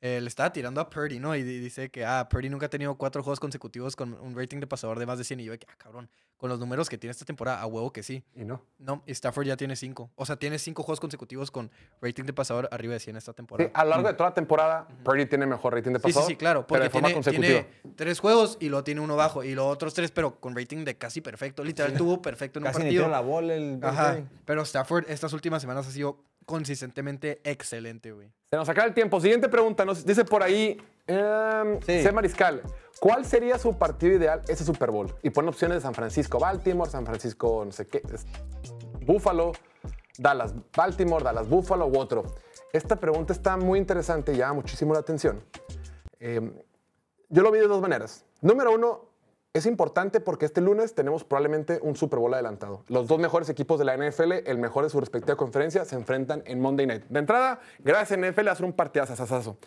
eh, le estaba tirando a Purdy, ¿no? Y di- dice que, ah, Purdy nunca ha tenido cuatro juegos consecutivos con un rating de pasador de más de 100. Y yo, que, ah, cabrón, con los números que tiene esta temporada, a huevo que sí. Y no. No, y Stafford ya tiene cinco. O sea, tiene cinco juegos consecutivos con rating de pasador arriba de 100 esta Sí, temporada. a lo largo de toda la temporada, Purdy tiene mejor rating de Sí, sí, pasador. sí, claro. pero Porque de forma tiene, consecutiva. tiene tres juegos y luego tiene uno bajo. Y los otros tres, pero con rating de casi perfecto. Literal, tuvo perfecto en un Casi partido. la bola el Ajá. Pero Stafford estas últimas semanas ha sido consistentemente excelente, güey. Se nos acaba el tiempo. Siguiente pregunta. Nos dice por ahí, em, Sí. C. Mariscal, ¿cuál sería su partido ideal ese Super Bowl? Y pone opciones de San Francisco, Baltimore, San Francisco, no sé qué, es- Buffalo, Dallas, Baltimore, Dallas, Buffalo u otro. Esta pregunta está muy interesante y llama muchísimo la atención. Em, yo lo vi de dos maneras. Número uno, es importante porque este lunes tenemos probablemente un Super Bowl adelantado. Los dos mejores equipos de la NFL, el mejor de su respectiva conferencia, se enfrentan en Monday Night. De entrada, gracias NFL hacer un partidazo.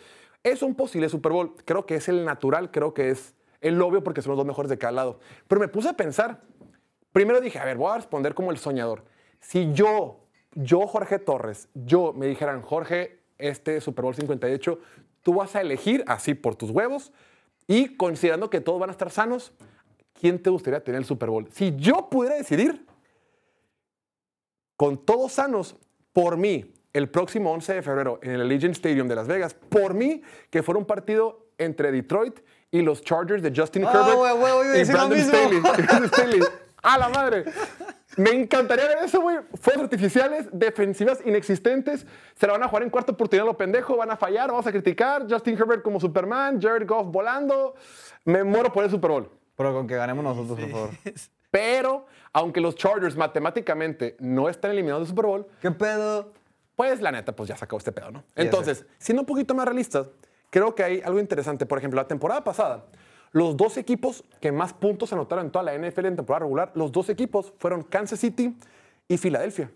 Es un posible Super Bowl. Creo que es el natural, creo que es el obvio porque son los dos mejores de cada lado. Pero me puse a pensar. Primero dije, a ver, voy a responder como el soñador. Si yo, yo Jorge Torres, yo me dijeran, Jorge, este Super Bowl 58, tú vas a elegir así por tus huevos y considerando que todos van a estar sanos, ¿quién te gustaría tener el Super Bowl? Si yo pudiera decidir, con todos sanos, por mí, el próximo 11 de febrero en el Allegiant Stadium de Las Vegas, por mí, que fuera un partido entre Detroit y los Chargers de Justin Ah, Herbert güey, iba a y. Staley. Brandon Staley. ¡A la madre! Me encantaría ver eso, güey. Fuegos artificiales, defensivas inexistentes. Se la van a jugar en cuarta oportunidad lo pendejo. Van a fallar, vamos a criticar. Justin Herbert como Superman, Jared Goff volando. Me muero por el Super Bowl. Pero con que ganemos nosotros, por favor. Pero, aunque los Chargers matemáticamente no están eliminados del Super Bowl, ¿Qué pedo? pues la neta, pues ya se acabó este pedo, ¿no? Ya Entonces, siendo un poquito más realistas, creo que hay algo interesante. Por ejemplo, la temporada pasada, los dos equipos que más puntos anotaron en toda la NFL en temporada regular, los dos equipos fueron Kansas City y Filadelfia.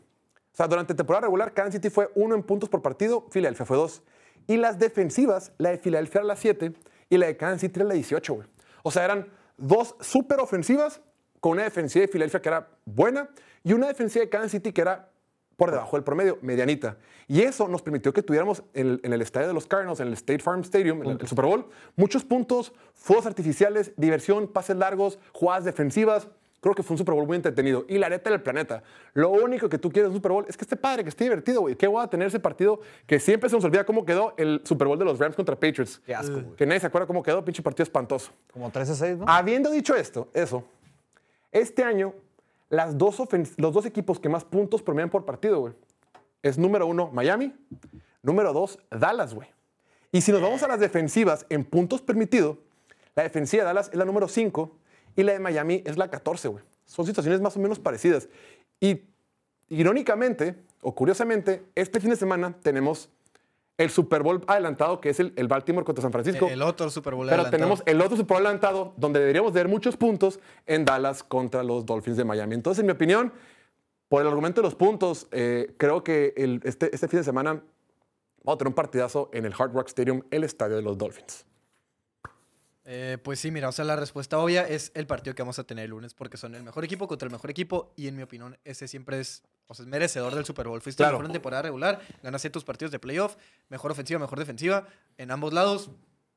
O sea, durante temporada regular, Kansas City fue uno en puntos por partido, Filadelfia fue dos. Y las defensivas, la de Filadelfia era la 7 y la de Kansas City era la 18, güey. O sea, eran dos súper ofensivas con una defensiva de Filadelfia que era buena y una defensiva de Kansas City que era por debajo del promedio, medianita. Y eso nos permitió que tuviéramos en el, en el estadio de los Cardinals, en el State Farm Stadium, en el, el Super Bowl, muchos puntos, fuegos artificiales, diversión, pases largos, jugadas defensivas. Creo que fue un Super Bowl muy entretenido. Y la areta del planeta. Lo único que tú quieres de un Super Bowl es que esté padre, que esté divertido, güey. Qué voy a tener ese partido que siempre se nos olvida cómo quedó el Super Bowl de los Rams contra Patriots. Qué asco, güey. Que nadie se acuerda cómo quedó, pinche partido espantoso. Como 13 a 6, ¿no? Habiendo dicho esto, eso, este año, las dos los dos equipos que más puntos promedian por partido, güey, es número uno Miami, número dos Dallas, güey. Y si nos vamos a las defensivas en puntos permitidos, la defensiva de Dallas es la número 5 y la de Miami es la 14, güey. Son situaciones más o menos parecidas. Y irónicamente, o curiosamente, este fin de semana tenemos el Super Bowl adelantado, que es el, el Baltimore contra San Francisco. El otro Super Bowl Pero adelantado. tenemos el otro Super Bowl adelantado donde deberíamos de ver muchos puntos en Dallas contra los Dolphins de Miami. Entonces, en mi opinión, por el argumento de los puntos, eh, creo que el- este, este fin de semana vamos a tener un partidazo en el Hard Rock Stadium, el estadio de los Dolphins. Eh, pues sí, mira, o sea, la respuesta obvia es el partido que vamos a tener el lunes porque son el mejor equipo contra el mejor equipo y en mi opinión ese siempre es, o sea, es merecedor del Super Bowl. Fuiste Claro. mejor en temporada regular, ganaste tus partidos de playoff, mejor ofensiva, mejor defensiva, en ambos lados,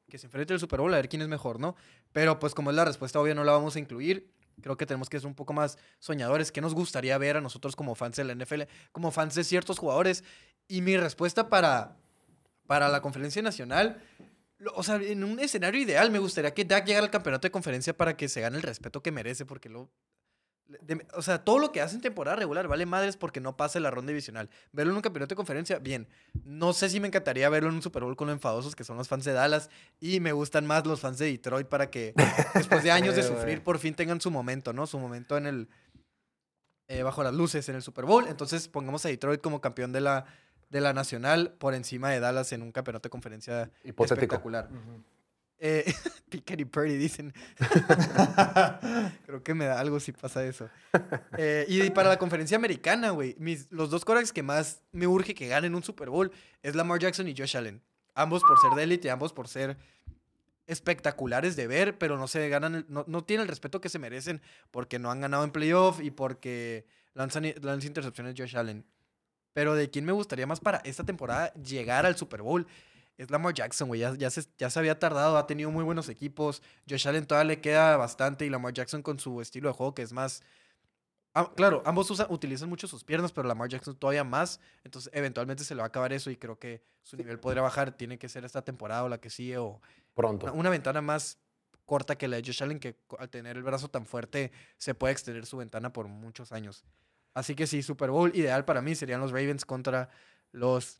que se enfrente el Super Bowl a ver quién es mejor, ¿no? Pero pues como es la respuesta obvia no la vamos a incluir. Creo que tenemos que ser un poco más soñadores. ¿Qué nos gustaría ver a nosotros como fans de la NFL, como fans de ciertos jugadores? Y mi respuesta para, para la conferencia nacional O sea, en un escenario ideal me gustaría que Dak llegara al campeonato de conferencia para que se gane el respeto que merece, porque lo... de- o sea, todo lo que hace en temporada regular vale madres porque no pasa la ronda divisional. Verlo en un campeonato de conferencia, bien. No sé si me encantaría verlo en un Super Bowl con lo enfadosos que son los fans de Dallas y me gustan más los fans de Detroit para que después de años de sufrir por fin tengan su momento, ¿no? Su momento en el... eh, bajo las luces en el Super Bowl. Entonces pongamos a Detroit como campeón de la de la nacional por encima de Dallas en un campeonato de conferencia Hipotético. espectacular. Eh, Pickett y Purdy dicen. Creo que me da algo si pasa eso. Eh, y para la conferencia americana, güey, mis- los dos corebacks que más me urge que ganen un Super Bowl es Lamar Jackson y Josh Allen. Ambos por ser de élite, ambos por ser espectaculares de ver, pero no se ganan, el- no, no tienen el respeto que se merecen porque no han ganado en playoff y porque lanzan, lanzan intercepciones Josh Allen. Pero de quién me gustaría más para esta temporada llegar al Super Bowl es Lamar Jackson, güey. Ya, ya, se, ya se había tardado, ha tenido muy buenos equipos. Josh Allen todavía le queda bastante y Lamar Jackson con su estilo de juego que es más... Ah, claro, ambos usan- utilizan mucho sus piernas, pero Lamar Jackson todavía más. Entonces, eventualmente se le va a acabar eso y creo que su nivel podría bajar. Tiene que ser esta temporada o la que sigue o Pronto. una, una ventana más corta que la de Josh Allen, que al tener el brazo tan fuerte se puede extender su ventana por muchos años. Así que sí, Super Bowl ideal para mí serían los Ravens contra los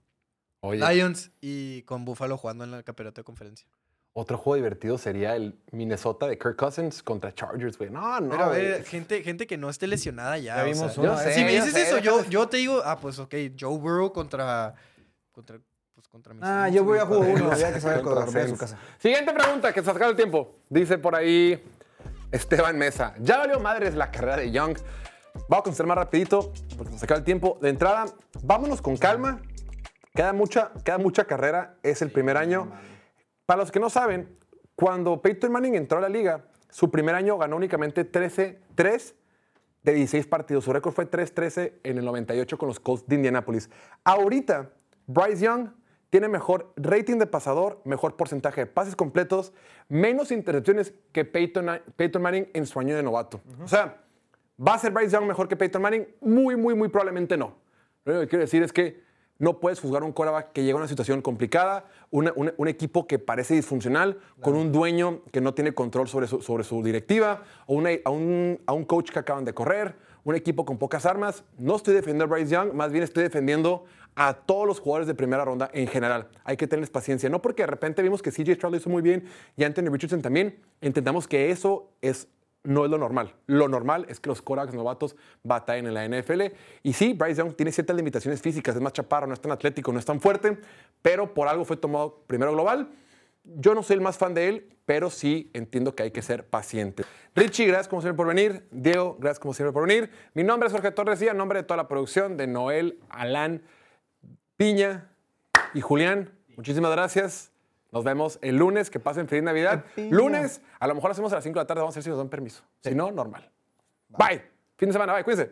Oye, Lions y con Buffalo jugando en la campeonato de conferencia. otro juego divertido sería el Minnesota de Kirk Cousins contra Chargers, güey. No, no. Pero a ver, gente, gente que no esté lesionada ya. Ya o vimos sea, yo vez. sé, si me dices sé, eso, yo, déjame- yo te digo, ah, pues ok, Joe Burrow contra. contra pues contra mis. Ah, yo voy a jugar uno, ya que se vaya a Contra dormir a su casa. Siguiente pregunta, que se saca el tiempo. Dice por ahí Esteban Mesa. Ya valió madres la carrera de Young. Vamos a contestar más rapidito porque nos acaba el tiempo. De entrada, vámonos con calma. Queda mucha, queda mucha carrera. Es el primer año. Para los que no saben, cuando Peyton Manning entró a la liga, su primer año ganó únicamente 13, 3 de 16 partidos. Su récord fue 3-13 en el 98 con los Colts de Indianapolis. Ahorita, Bryce Young tiene mejor rating de pasador, mejor porcentaje de pases completos, menos intercepciones que Peyton, Peyton Manning en su año de novato. O sea, ¿va a ser Bryce Young mejor que Peyton Manning? Muy, muy, muy probablemente no. Lo único que quiero decir es que no puedes juzgar a un quarterback que llega a una situación complicada, una- una- un equipo que parece disfuncional, con un dueño que no tiene control sobre su, sobre su directiva, o una- a, un, a un coach que acaban de correr, un equipo con pocas armas. No estoy defendiendo a Bryce Young, más bien estoy defendiendo a todos los jugadores de primera ronda en general. Hay que tenerles paciencia, no porque de repente vimos que CJ Stroud lo hizo muy bien y Anthony Richardson también, entendamos que eso es no es lo normal. Lo normal es que los quarterbacks novatos batallen en la NFL. Y sí, Bryce Young tiene ciertas limitaciones físicas, es más chaparro, no es tan atlético, no es tan fuerte, pero por algo fue tomado primero global. Yo no soy el más fan de él, pero sí entiendo que hay que ser paciente. Richie, gracias como siempre por venir. Diego, gracias como siempre por venir. Mi nombre es Jorge Torres y a nombre de toda la producción de Noel, Alan, Piña y Julián, muchísimas gracias. Nos vemos el lunes. Que pasen feliz Navidad. Lunes, a lo mejor hacemos a las 5 de la tarde. Vamos a ver si nos dan permiso. Si no, normal. Bye. Fin de semana. Bye. Cuídense.